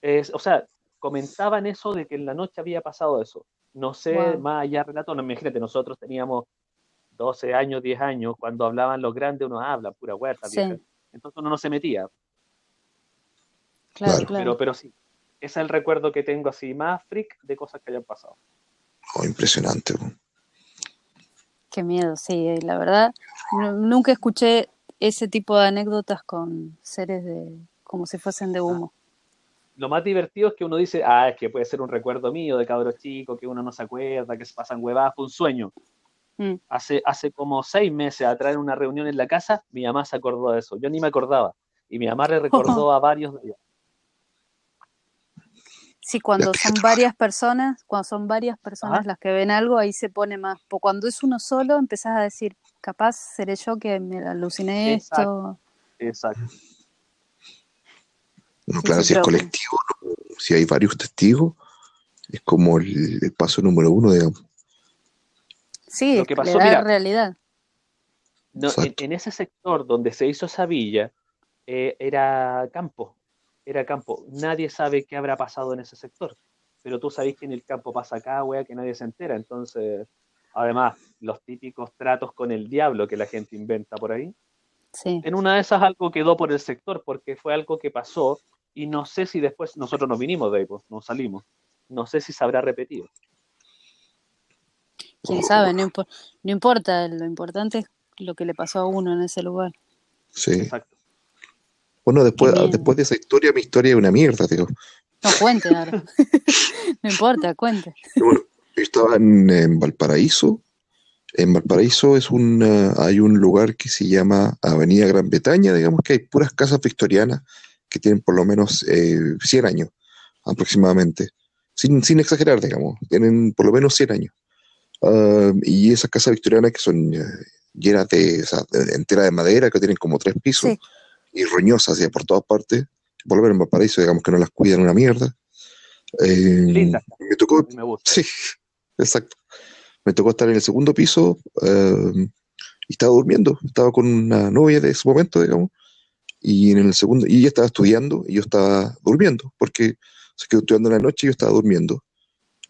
Es, o sea, comentaban eso de que en la noche había pasado eso. No sé, Wow. más allá relato, no, imagínate, nosotros teníamos 12 años, 10 años, cuando hablaban los grandes, uno habla, pura huerta, Sí. Entonces uno no se metía. Claro, Claro. Pero, pero sí, ese es el recuerdo que tengo así, más freak de cosas que hayan pasado. Oh, impresionante. Qué miedo, sí, eh, la verdad, nu- nunca escuché ese tipo de anécdotas con seres de como si fuesen de humo. Lo más divertido es que uno dice, ah, es que puede ser un recuerdo mío de cabros chicos, que uno no se acuerda, que se pasan huevadas, fue un sueño. Mm. Hace, hace como seis meses atrás en una reunión en la casa, mi mamá se acordó de eso. Yo ni me acordaba. Y mi mamá le recordó [laughs] a varios de ellos. Sí, cuando son varias personas, cuando son varias personas Ajá. las que ven algo, ahí se pone más. Cuando es uno solo, empezás a decir, capaz seré yo que me aluciné esto. Exacto. No, Sí, claro, sí, si es pero- colectivo, no, si hay varios testigos, es como el, el paso número uno, digamos. Sí, Lo que le pasó, da mira, realidad. No, en, ese sector donde se hizo esa villa, eh, era campo, era campo. Nadie sabe qué habrá pasado en ese sector, pero tú sabes que en el campo pasa acá, wea, que nadie se entera. Entonces, además, los típicos tratos con el diablo que la gente inventa por ahí. Sí. En una de esas algo quedó por el sector, porque fue algo que pasó y no sé si después nosotros nos vinimos de ahí, pues, nos salimos. No sé si se habrá repetido. Quién sabe, no, impo- no importa, lo importante es lo que le pasó a uno en ese lugar. Sí. Exacto. Bueno, después, después de esa historia, mi historia es una mierda, digo. No cuente ahora. [laughs] no importa, cuente. Bueno, yo estaba en, en Valparaíso. En Valparaíso es un, eh, hay un lugar que se llama Avenida Gran Bretaña, digamos que hay puras casas victorianas que tienen por lo menos eh, 100 años aproximadamente, sin, sin exagerar, digamos, tienen por lo menos 100 años. Ah, y esas casas victorianas que son eh, llenas de, o sea, de- enteras de madera, que tienen como tres pisos Sí. y roñosas ya por todas partes, por lo menos en Valparaíso, digamos que no las cuidan una mierda. Eh, Linda. Me tocó Me gusta. [laughs] Sí, exacto. Me tocó estar en el segundo piso eh, y estaba durmiendo. Estaba con una novia de ese momento, digamos. Y en el segundo, y ella estaba estudiando y yo estaba durmiendo, porque se quedó estudiando en la noche y yo estaba durmiendo.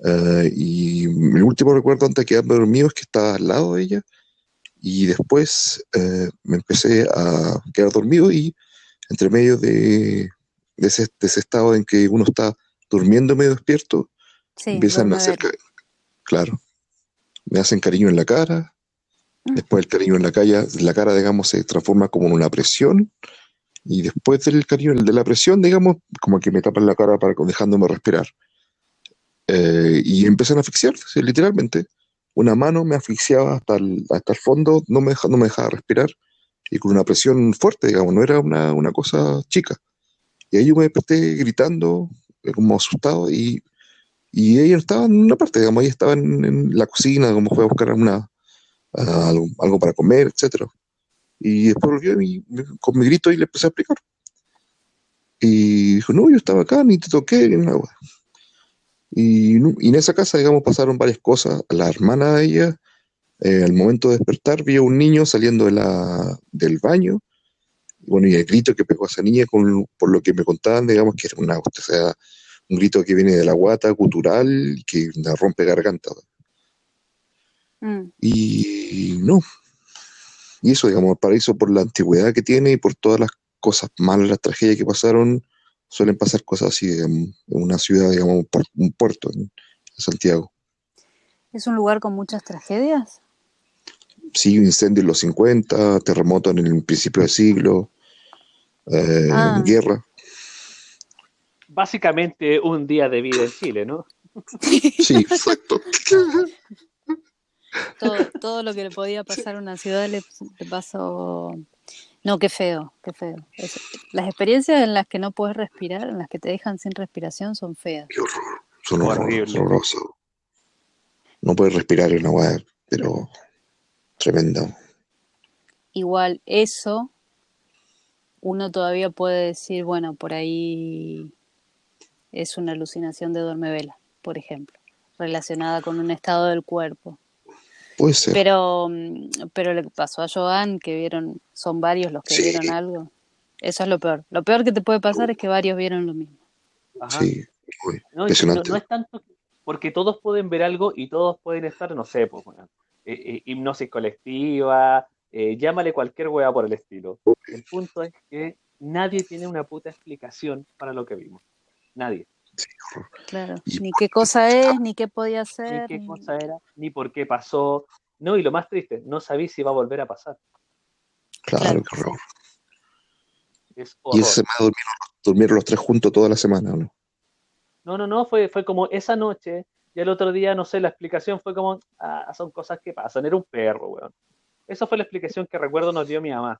Eh, y mi último recuerdo antes de quedarme dormido es que estaba al lado de ella. Y después eh, me empecé a quedar dormido y entre medio de, de ese, de ese estado en que uno está durmiendo medio despierto, Sí, empiezan a hacer, claro, me hacen cariño en la cara, Mm. después el cariño en la cara, la cara, digamos, se transforma como en una presión, y después del cariño, de la presión, digamos, como que me tapan la cara para dejándome respirar. Eh, y empiezan a asfixiar, sí, literalmente. Una mano me asfixiaba hasta el, hasta el fondo, no me, deja- no me dejaba respirar, y con una presión fuerte, digamos, no era una, una cosa chica. Y ahí yo me desperté gritando, eh, como asustado, y y ella estaba en una parte, digamos, ella estaba en, en la cocina, como fue a buscar una, algo, algo para comer, etcétera. Y después volvió y con mi grito y le empecé a explicar. Y dijo, no, yo estaba acá, ni te toqué, ni nada. Y, en esa casa, digamos, pasaron varias cosas. La hermana de ella, eh, al momento de despertar, vio un niño saliendo de la, del baño. Y bueno, y el grito que pegó a esa niña, con, por lo que me contaban, digamos, que era una, o sea, un grito que viene de la guata, gutural, y que la rompe garganta. Mm, Y no. Y eso, digamos, paraíso por la antigüedad que tiene y por todas las cosas malas, las tragedias que pasaron, suelen pasar cosas así, en una ciudad, digamos, un puer- un puerto en Santiago. ¿Es un lugar con muchas tragedias? Sí, incendio en los 50, terremoto en el principio del siglo, eh, Ah. guerra. Básicamente un día de vida en Chile, ¿no? Sí, exacto. Todo, todo lo que le podía pasar a una ciudad le, le pasó. No, qué feo, qué feo. Es- las experiencias en las que no puedes respirar, en las que te dejan sin respiración, son feas. Qué horror. Son horror, Horrible. son horrorosos. No puedes respirar en una weá, pero Tremenda. Igual eso, uno todavía puede decir, bueno, por ahí es una alucinación de dormevela, por ejemplo, relacionada con un estado del cuerpo. Puede ser. Pero, mm, pero que pasó a Joan, que vieron, son varios los que Sí. vieron algo. Eso es lo peor. Lo peor que te puede pasar es que varios vieron lo mismo. Ajá. Sí, uy, No, es tanto que- porque todos pueden ver algo y todos pueden estar, no sé, pues, bueno, eh, eh, hipnosis colectiva, eh, llámale cualquier hueá por el estilo. El punto es que nadie tiene una puta explicación para lo que vimos. Nadie. Claro. Y Ni qué cosa es, ni qué podía Ni ser. qué ni- cosa era, ni por qué pasó. No, y lo más triste, no sabí si va a volver a pasar. Claro, Claro, qué horror. Es Y horror. esa semana durmieron, durmieron los tres juntos toda la semana, ¿o ¿no? No, no, no, fue, fue como esa noche, y el otro día, no sé, la explicación fue como, ah, son cosas que pasan, era un perro, weón. Esa fue la explicación que recuerdo nos dio mi mamá.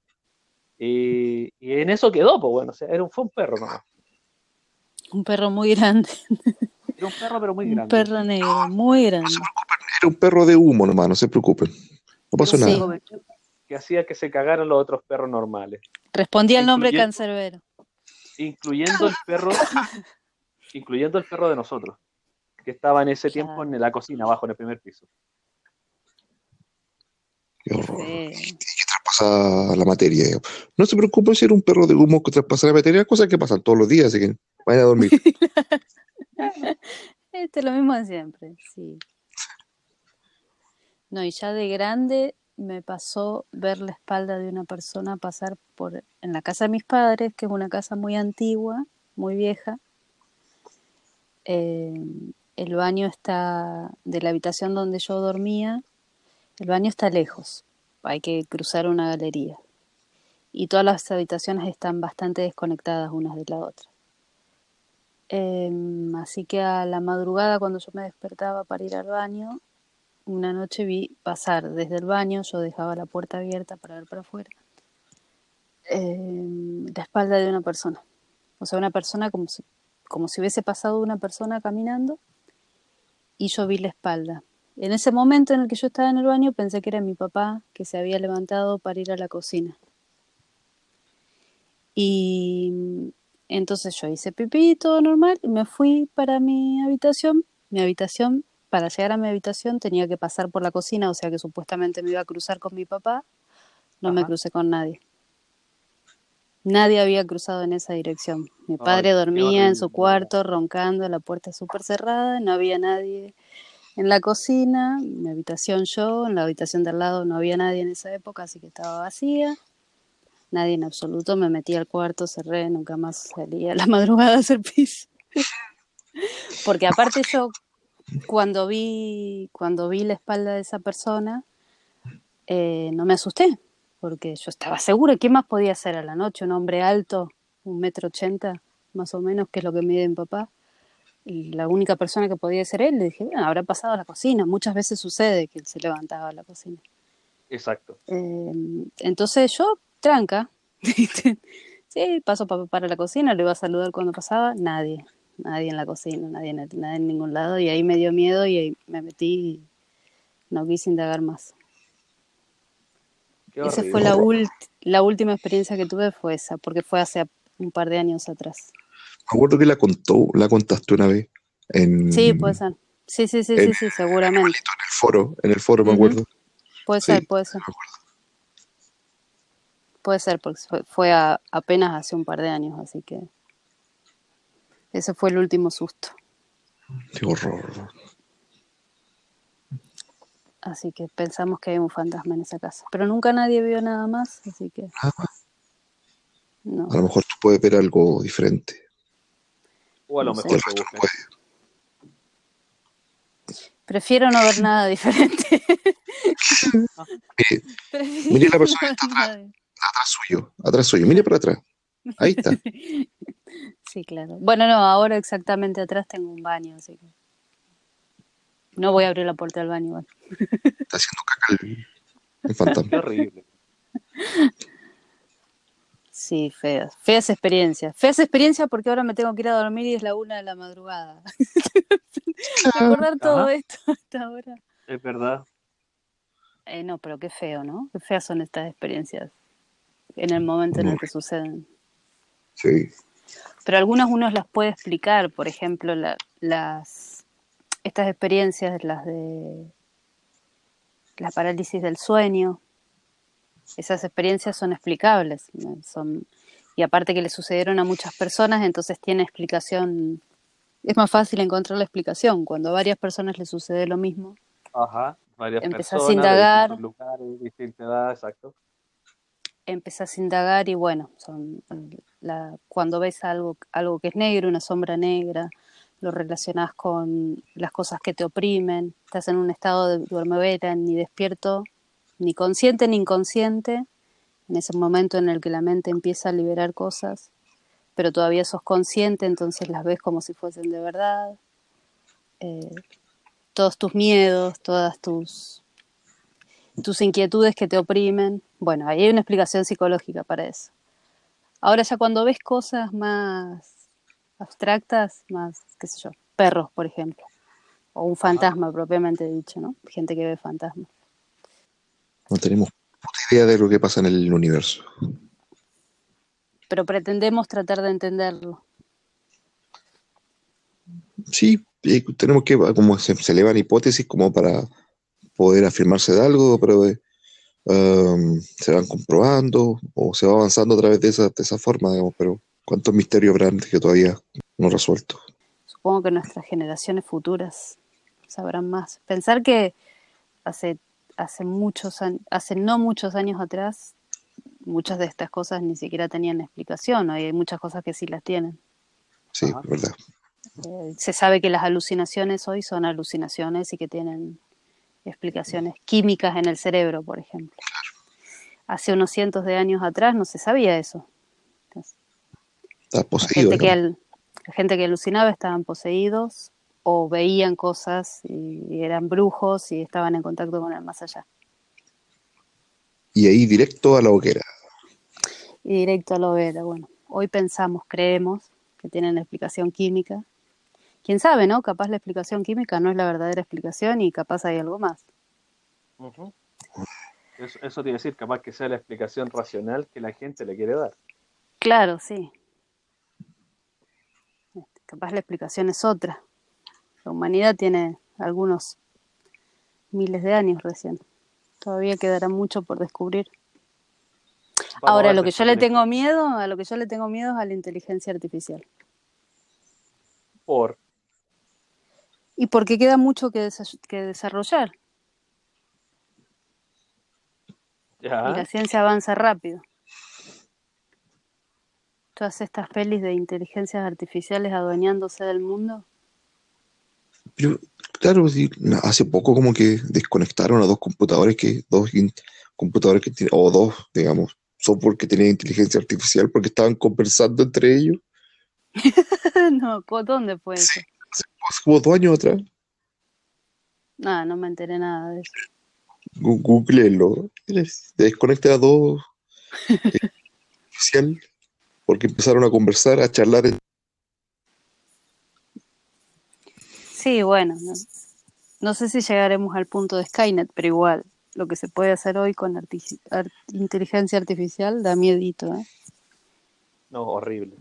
Y, y en eso quedó, pues bueno, o sea, era un, fue un perro nomás. Un perro muy grande. [laughs] Era un perro, pero muy Un grande. perro negro, muy grande. Era un perro de humo nomás, no se preocupen. No pasó un nada. que hacía que se cagaran los otros perros normales. Respondía el nombre cancerbero. Incluyendo el perro, [laughs] incluyendo el perro de nosotros, que estaba en ese tiempo en la cocina, abajo, en el primer piso. Qué horror. Sí. que traspasa la materia. No se preocupe si era un perro de humo que traspasa la materia, cosas que pasan todos los días, así que vayan a dormir. [laughs] Este es lo mismo de siempre, sí. No, y ya de grande me pasó ver la espalda de una persona pasar por en la casa de mis padres, que es una casa muy antigua, muy vieja. Eh, el baño está de la habitación donde yo dormía, el baño está lejos, hay que cruzar una galería. Y todas las habitaciones están bastante desconectadas unas de la otra. Em, así que a la madrugada, cuando yo me despertaba para ir al baño, una noche vi pasar desde el baño, yo dejaba la puerta abierta para ver para afuera, em, la espalda de una persona. O sea, una persona como si, como si hubiese pasado una persona caminando y yo vi la espalda. En ese momento en el que yo estaba en el baño pensé que era mi papá que se había levantado para ir a la cocina. Y entonces yo hice pipí, todo normal, y me fui para mi habitación. Mi habitación, para llegar a mi habitación tenía que pasar por la cocina, o sea que supuestamente me iba a cruzar con mi papá. No me crucé con nadie. Nadie había cruzado en esa dirección. Mi padre dormía en su cuarto, roncando, la puerta súper cerrada, no había nadie en la cocina, mi habitación yo, en la habitación de al lado no había nadie en esa época, así que estaba vacía. Nadie en absoluto, me metí al cuarto, cerré, nunca más salí a la [laughs] madrugada a hacer pis. Porque aparte yo, cuando vi, cuando vi la espalda de esa persona, eh, no me asusté, porque yo estaba segura, ¿qué más podía hacer a la noche? Un hombre alto, un metro ochenta, más o menos, que es lo que mide mi papá. Y la única persona que podía ser él, le dije, bueno, habrá pasado a la cocina. Muchas veces sucede que él se levantaba a la cocina. Exacto. Eh, entonces yo, tranca, [laughs] sí, paso pa- para la cocina, le iba a saludar cuando pasaba, nadie, nadie en la cocina, nadie, en- nadie en ningún lado, y ahí me dio miedo y ahí me metí y no quise indagar más. Qué Esa horrible. fue la, última experiencia que tuve, fue esa, porque fue hace un par de años atrás. Me acuerdo que la contó, la contaste una vez en, Sí, puede ser. Sí, sí, sí, sí, sí, seguramente. en el foro, en el foro me acuerdo. Puede Sí, ser, puede ser. me acuerdo. Puede ser, porque fue, fue a- apenas hace un par de años, así que ese fue el último susto. Qué horror. Así que pensamos que hay un fantasma en esa casa. Pero nunca nadie vio nada más, así que no. A lo mejor tú puedes ver algo diferente. O a lo No mejor no puede. Prefiero no ver nada diferente. [laughs] [laughs] Mire, Mire la persona que está. Atrás suyo, atrás suyo. Mire para atrás. Ahí está. [laughs] Sí, claro. Bueno, no, ahora exactamente atrás tengo un baño, así que no voy a abrir la puerta del baño. [laughs] Está haciendo caca el, el fantasma. Qué horrible. Sí, feas. Feas experiencias. Feas experiencias porque ahora me tengo que ir a dormir y es la una de la madrugada. [laughs] Recordar todo Ajá. esto hasta ahora. Es verdad. Eh, no, pero qué feo, ¿no? Qué feas son estas experiencias en el momento en el que suceden. Sí. Pero algunas uno las puede explicar, por ejemplo, la- las estas experiencias, las de la parálisis del sueño, esas experiencias son explicables, son y aparte que le sucedieron a muchas personas, entonces tiene explicación. Es más fácil encontrar la explicación cuando a varias personas les sucede lo mismo. Ajá. Varias Empezás a personas indagar. de lugares, distinta edad, exacto. Empezás a indagar y bueno, cuando ves algo, algo que es negro, una sombra negra, lo relacionás con las cosas que te oprimen, estás en un estado de duermevera, ni despierto, ni consciente ni inconsciente, en ese momento en el que la mente empieza a liberar cosas, pero todavía sos consciente, entonces las ves como si fuesen de verdad. Eh, todos tus miedos, todas tus tus inquietudes que te oprimen. Bueno, ahí hay una explicación psicológica para eso. Ahora ya cuando ves cosas más abstractas, más, qué sé yo, perros, por ejemplo, o un fantasma propiamente dicho, ¿no? Gente que ve fantasmas. No tenemos puta idea de lo que pasa en el universo. Pero pretendemos tratar de entenderlo. Sí, eh, tenemos que, como se, se elevan hipótesis como para poder afirmarse de algo, pero eh, um, se van comprobando o se va avanzando a través de esa, de esa forma, digamos, pero ¿cuántos misterios habrán que todavía no resueltos? Supongo que nuestras generaciones futuras sabrán más. Pensar que hace, hace muchos años, hace no muchos años atrás, muchas de estas cosas ni siquiera tenían explicación, ¿no? y hay muchas cosas que sí las tienen. Sí, Ajá. verdad. Eh, se sabe que las alucinaciones hoy son alucinaciones y que tienen explicaciones químicas en el cerebro, por ejemplo. Hace unos cientos de años atrás no se sabía eso. Entonces, Está la, poseído. gente que al- la gente que alucinaba estaban poseídos o veían cosas y, eran brujos y estaban en contacto con el más allá. Y ahí directo a la hoguera. Y directo a lo vera, bueno, hoy pensamos, creemos que tienen explicación química. Quién sabe, ¿no? Capaz la explicación química no es la verdadera explicación y capaz hay algo más. Eso, eso tiene que decir, capaz que sea la explicación racional que la gente le quiere dar. Claro, sí. Este, Capaz la explicación es otra. La humanidad tiene algunos miles de años recién. Todavía quedará mucho por descubrir. Vamos a Ahora, lo que yo le tengo miedo, a lo que yo le tengo miedo es a la inteligencia artificial. Por. Y porque queda mucho que, desa- que desarrollar. Y la ciencia avanza rápido. Todas estas pelis de inteligencias artificiales adueñándose del mundo. Pero, claro, hace poco como que desconectaron a dos computadores que, dos computadores que tienen, o dos, digamos, software que tenían inteligencia artificial porque estaban conversando entre ellos. [laughs] no, ¿cu- ¿dónde fue eso? Como dos años atrás. No, no me enteré nada de eso. Les desconectan a dos eh, [laughs] porque empezaron a conversar, a charlar. Sí, bueno, no, no sé si llegaremos al punto de Skynet, pero igual, lo que se puede hacer hoy con arti- inteligencia artificial da miedito, ¿eh? No, horrible.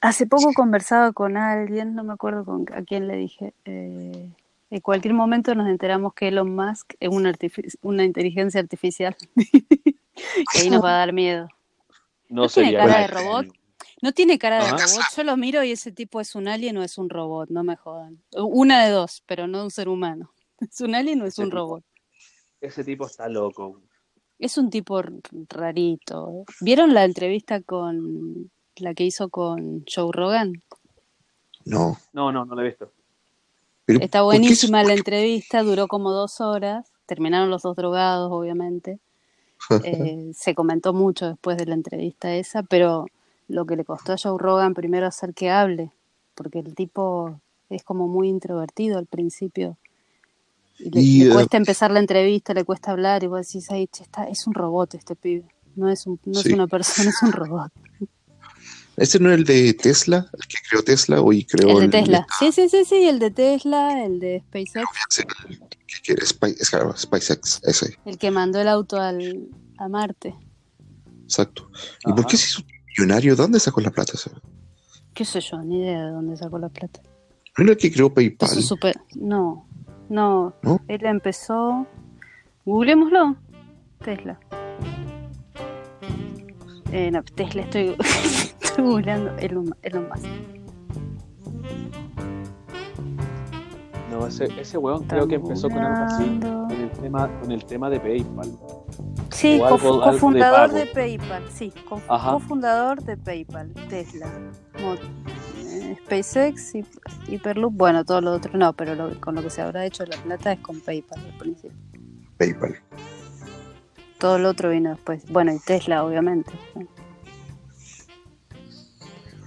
Hace poco conversaba con alguien, no me acuerdo con a quién le dije, eh, en cualquier momento nos enteramos que Elon Musk es una, inteligencia artificial. [laughs] y ahí nos va a dar miedo. No, ¿No tiene cara de robot? No tiene cara de Ajá. robot. Yo lo miro y ese tipo es un alien o es un robot, no me jodan. Una de dos, pero no un ser humano. [laughs] ¿Es un alien o es Ese un tipo. robot? Ese tipo está loco. Es un tipo rarito. ¿Vieron la entrevista con la que hizo con Joe Rogan? No. No, no, no lo he visto. Pero, Está ¿por qué buenísima la entrevista, duró como dos horas. Terminaron los dos drogados, obviamente. [laughs] Eh, se comentó mucho después de la entrevista esa, pero lo que le costó a Joe Rogan primero hacer que hable, porque el tipo es como muy introvertido al principio. Y le, Y, le eh, cuesta empezar la entrevista, le cuesta hablar, y vos decís, "Ay, che, está, es un robot este pibe, no es, un, no Sí. es una persona, es un robot. [laughs] ¿Ese no es el de Tesla? ¿El que creó Tesla? Hoy creó El de Tesla. Sí, sí, sí, sí, el de Tesla, el de SpaceX, el- que- claro, SpaceX, ese, el que mandó el auto al, a Marte. exacto. ¿Y por qué se hizo millonario? ¿Dónde sacó la plata? ese? ¿Qué sé yo? Ni idea de dónde sacó la plata. ¿No era el que creó PayPal? Eso. No, no, ¿No? Él empezó. Googleémoslo. Tesla. Eh, no, Tesla, estoy, [laughs] estoy googleando Elon, Elon Musk. No, ese, ese weón creo que empezó con algo así, con el tema, con el tema de PayPal. Sí, algo- algo cofundador de, PayPal. Sí, cof- Ajá. cofundador de PayPal. Tesla. Eh, SpaceX y Hyperloop. Bueno, todo lo otro no, pero lo- con lo que se habrá hecho la plata es con PayPal al principio. PayPal. Todo lo otro vino después. Bueno, y Tesla, obviamente.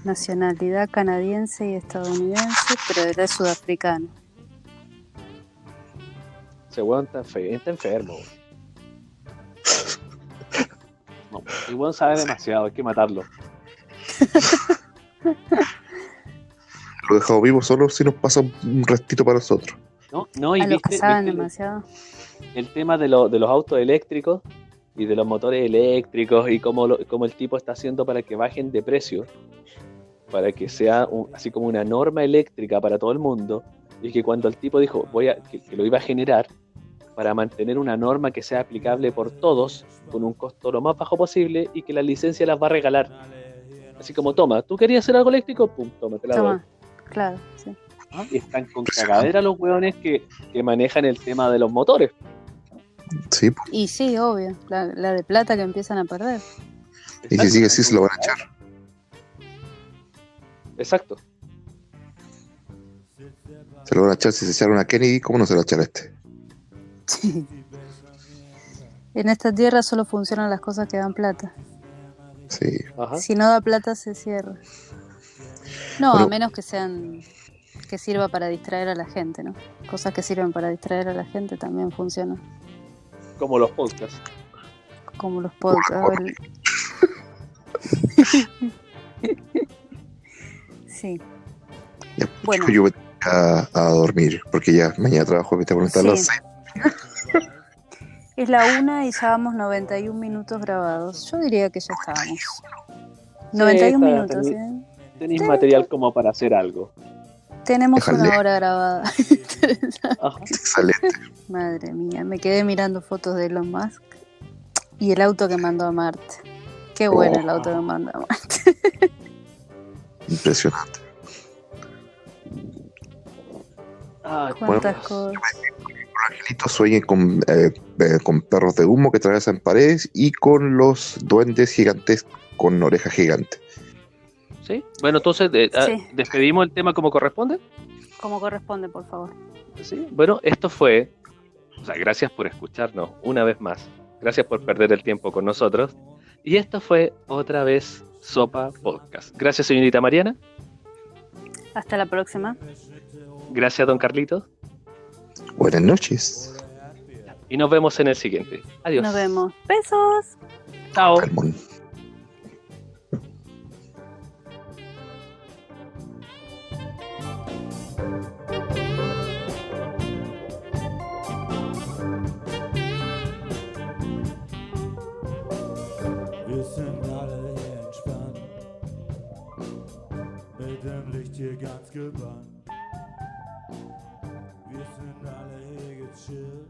Nacionalidad canadiense y estadounidense, pero él es sudafricano. Ese weón está, está enfermo. No, el weón sabe demasiado, hay que matarlo. [laughs] Lo dejamos vivo solo si nos pasa un restito para nosotros. No, no y A los que saben viste demasiado. el tema de, lo- de los autos eléctricos y de los motores eléctricos y cómo, lo- cómo el tipo está haciendo para que bajen de precio, para que sea un- así como una norma eléctrica para todo el mundo, y que cuando el tipo dijo voy a, que, que lo iba a generar para mantener una norma que sea aplicable por todos con un costo lo más bajo posible y que la licencia las va a regalar. Así como, toma, ¿tú querías hacer algo eléctrico? Pum, toma, te la doy. Claro, sí. Y están con cagadera los hueones que, que manejan el tema de los motores. Sí. Y sí, obvio, la, la de plata que empiezan a perder. y si sigue así se lo van a echar. Exacto. Se lo van a echar si se echaron a Kennedy, ¿cómo no se lo va a echar a este? Sí. [laughs] En esta tierra solo funcionan las cosas que dan plata. Sí. Ajá. Si no da plata, se cierra. No, Bueno. a menos que sean que sirva para distraer a la gente, ¿no? Cosas que sirven para distraer a la gente también funcionan, Como los podcasts. como los podcasts. [laughs] el- sí. Ya, Bueno. Yo voy a, a dormir, porque ya mañana trabajo, me tengo que conectar a las Sí. seis. [laughs] Es la una y ya vamos 91 minutos grabados. Yo diría que ya estábamos. 91 está, minutos, tení- ¿eh? Tenéis material como para hacer algo. Tenemos Déjale. una hora grabada. [laughs] Excelente. Madre mía, me quedé mirando fotos de Elon Musk y el auto que mandó a Marte. Qué bueno el Oh. auto que mandó a Marte. [laughs] Impresionante. Ay, Cuántas Dios. cosas. Los angelitos sueñen con, eh, eh, con perros de humo que atravesan paredes y con los duendes gigantes con orejas gigantes. ¿Sí? Bueno, entonces, eh, ah, Sí. ¿despedimos el tema como corresponde? Como corresponde, por favor. Sí. Bueno, esto fue. O sea, gracias por escucharnos una vez más. Gracias por perder el tiempo con nosotros. Y esto fue otra vez Sopa Podcast. Gracias, señorita Mariana. Hasta la próxima. Gracias, don Carlitos. Buenas noches. Y nos vemos en el siguiente. Adiós. Nos vemos. Besos. Chao. Hier ganz gebannt. Wir sind alle hier gechillt,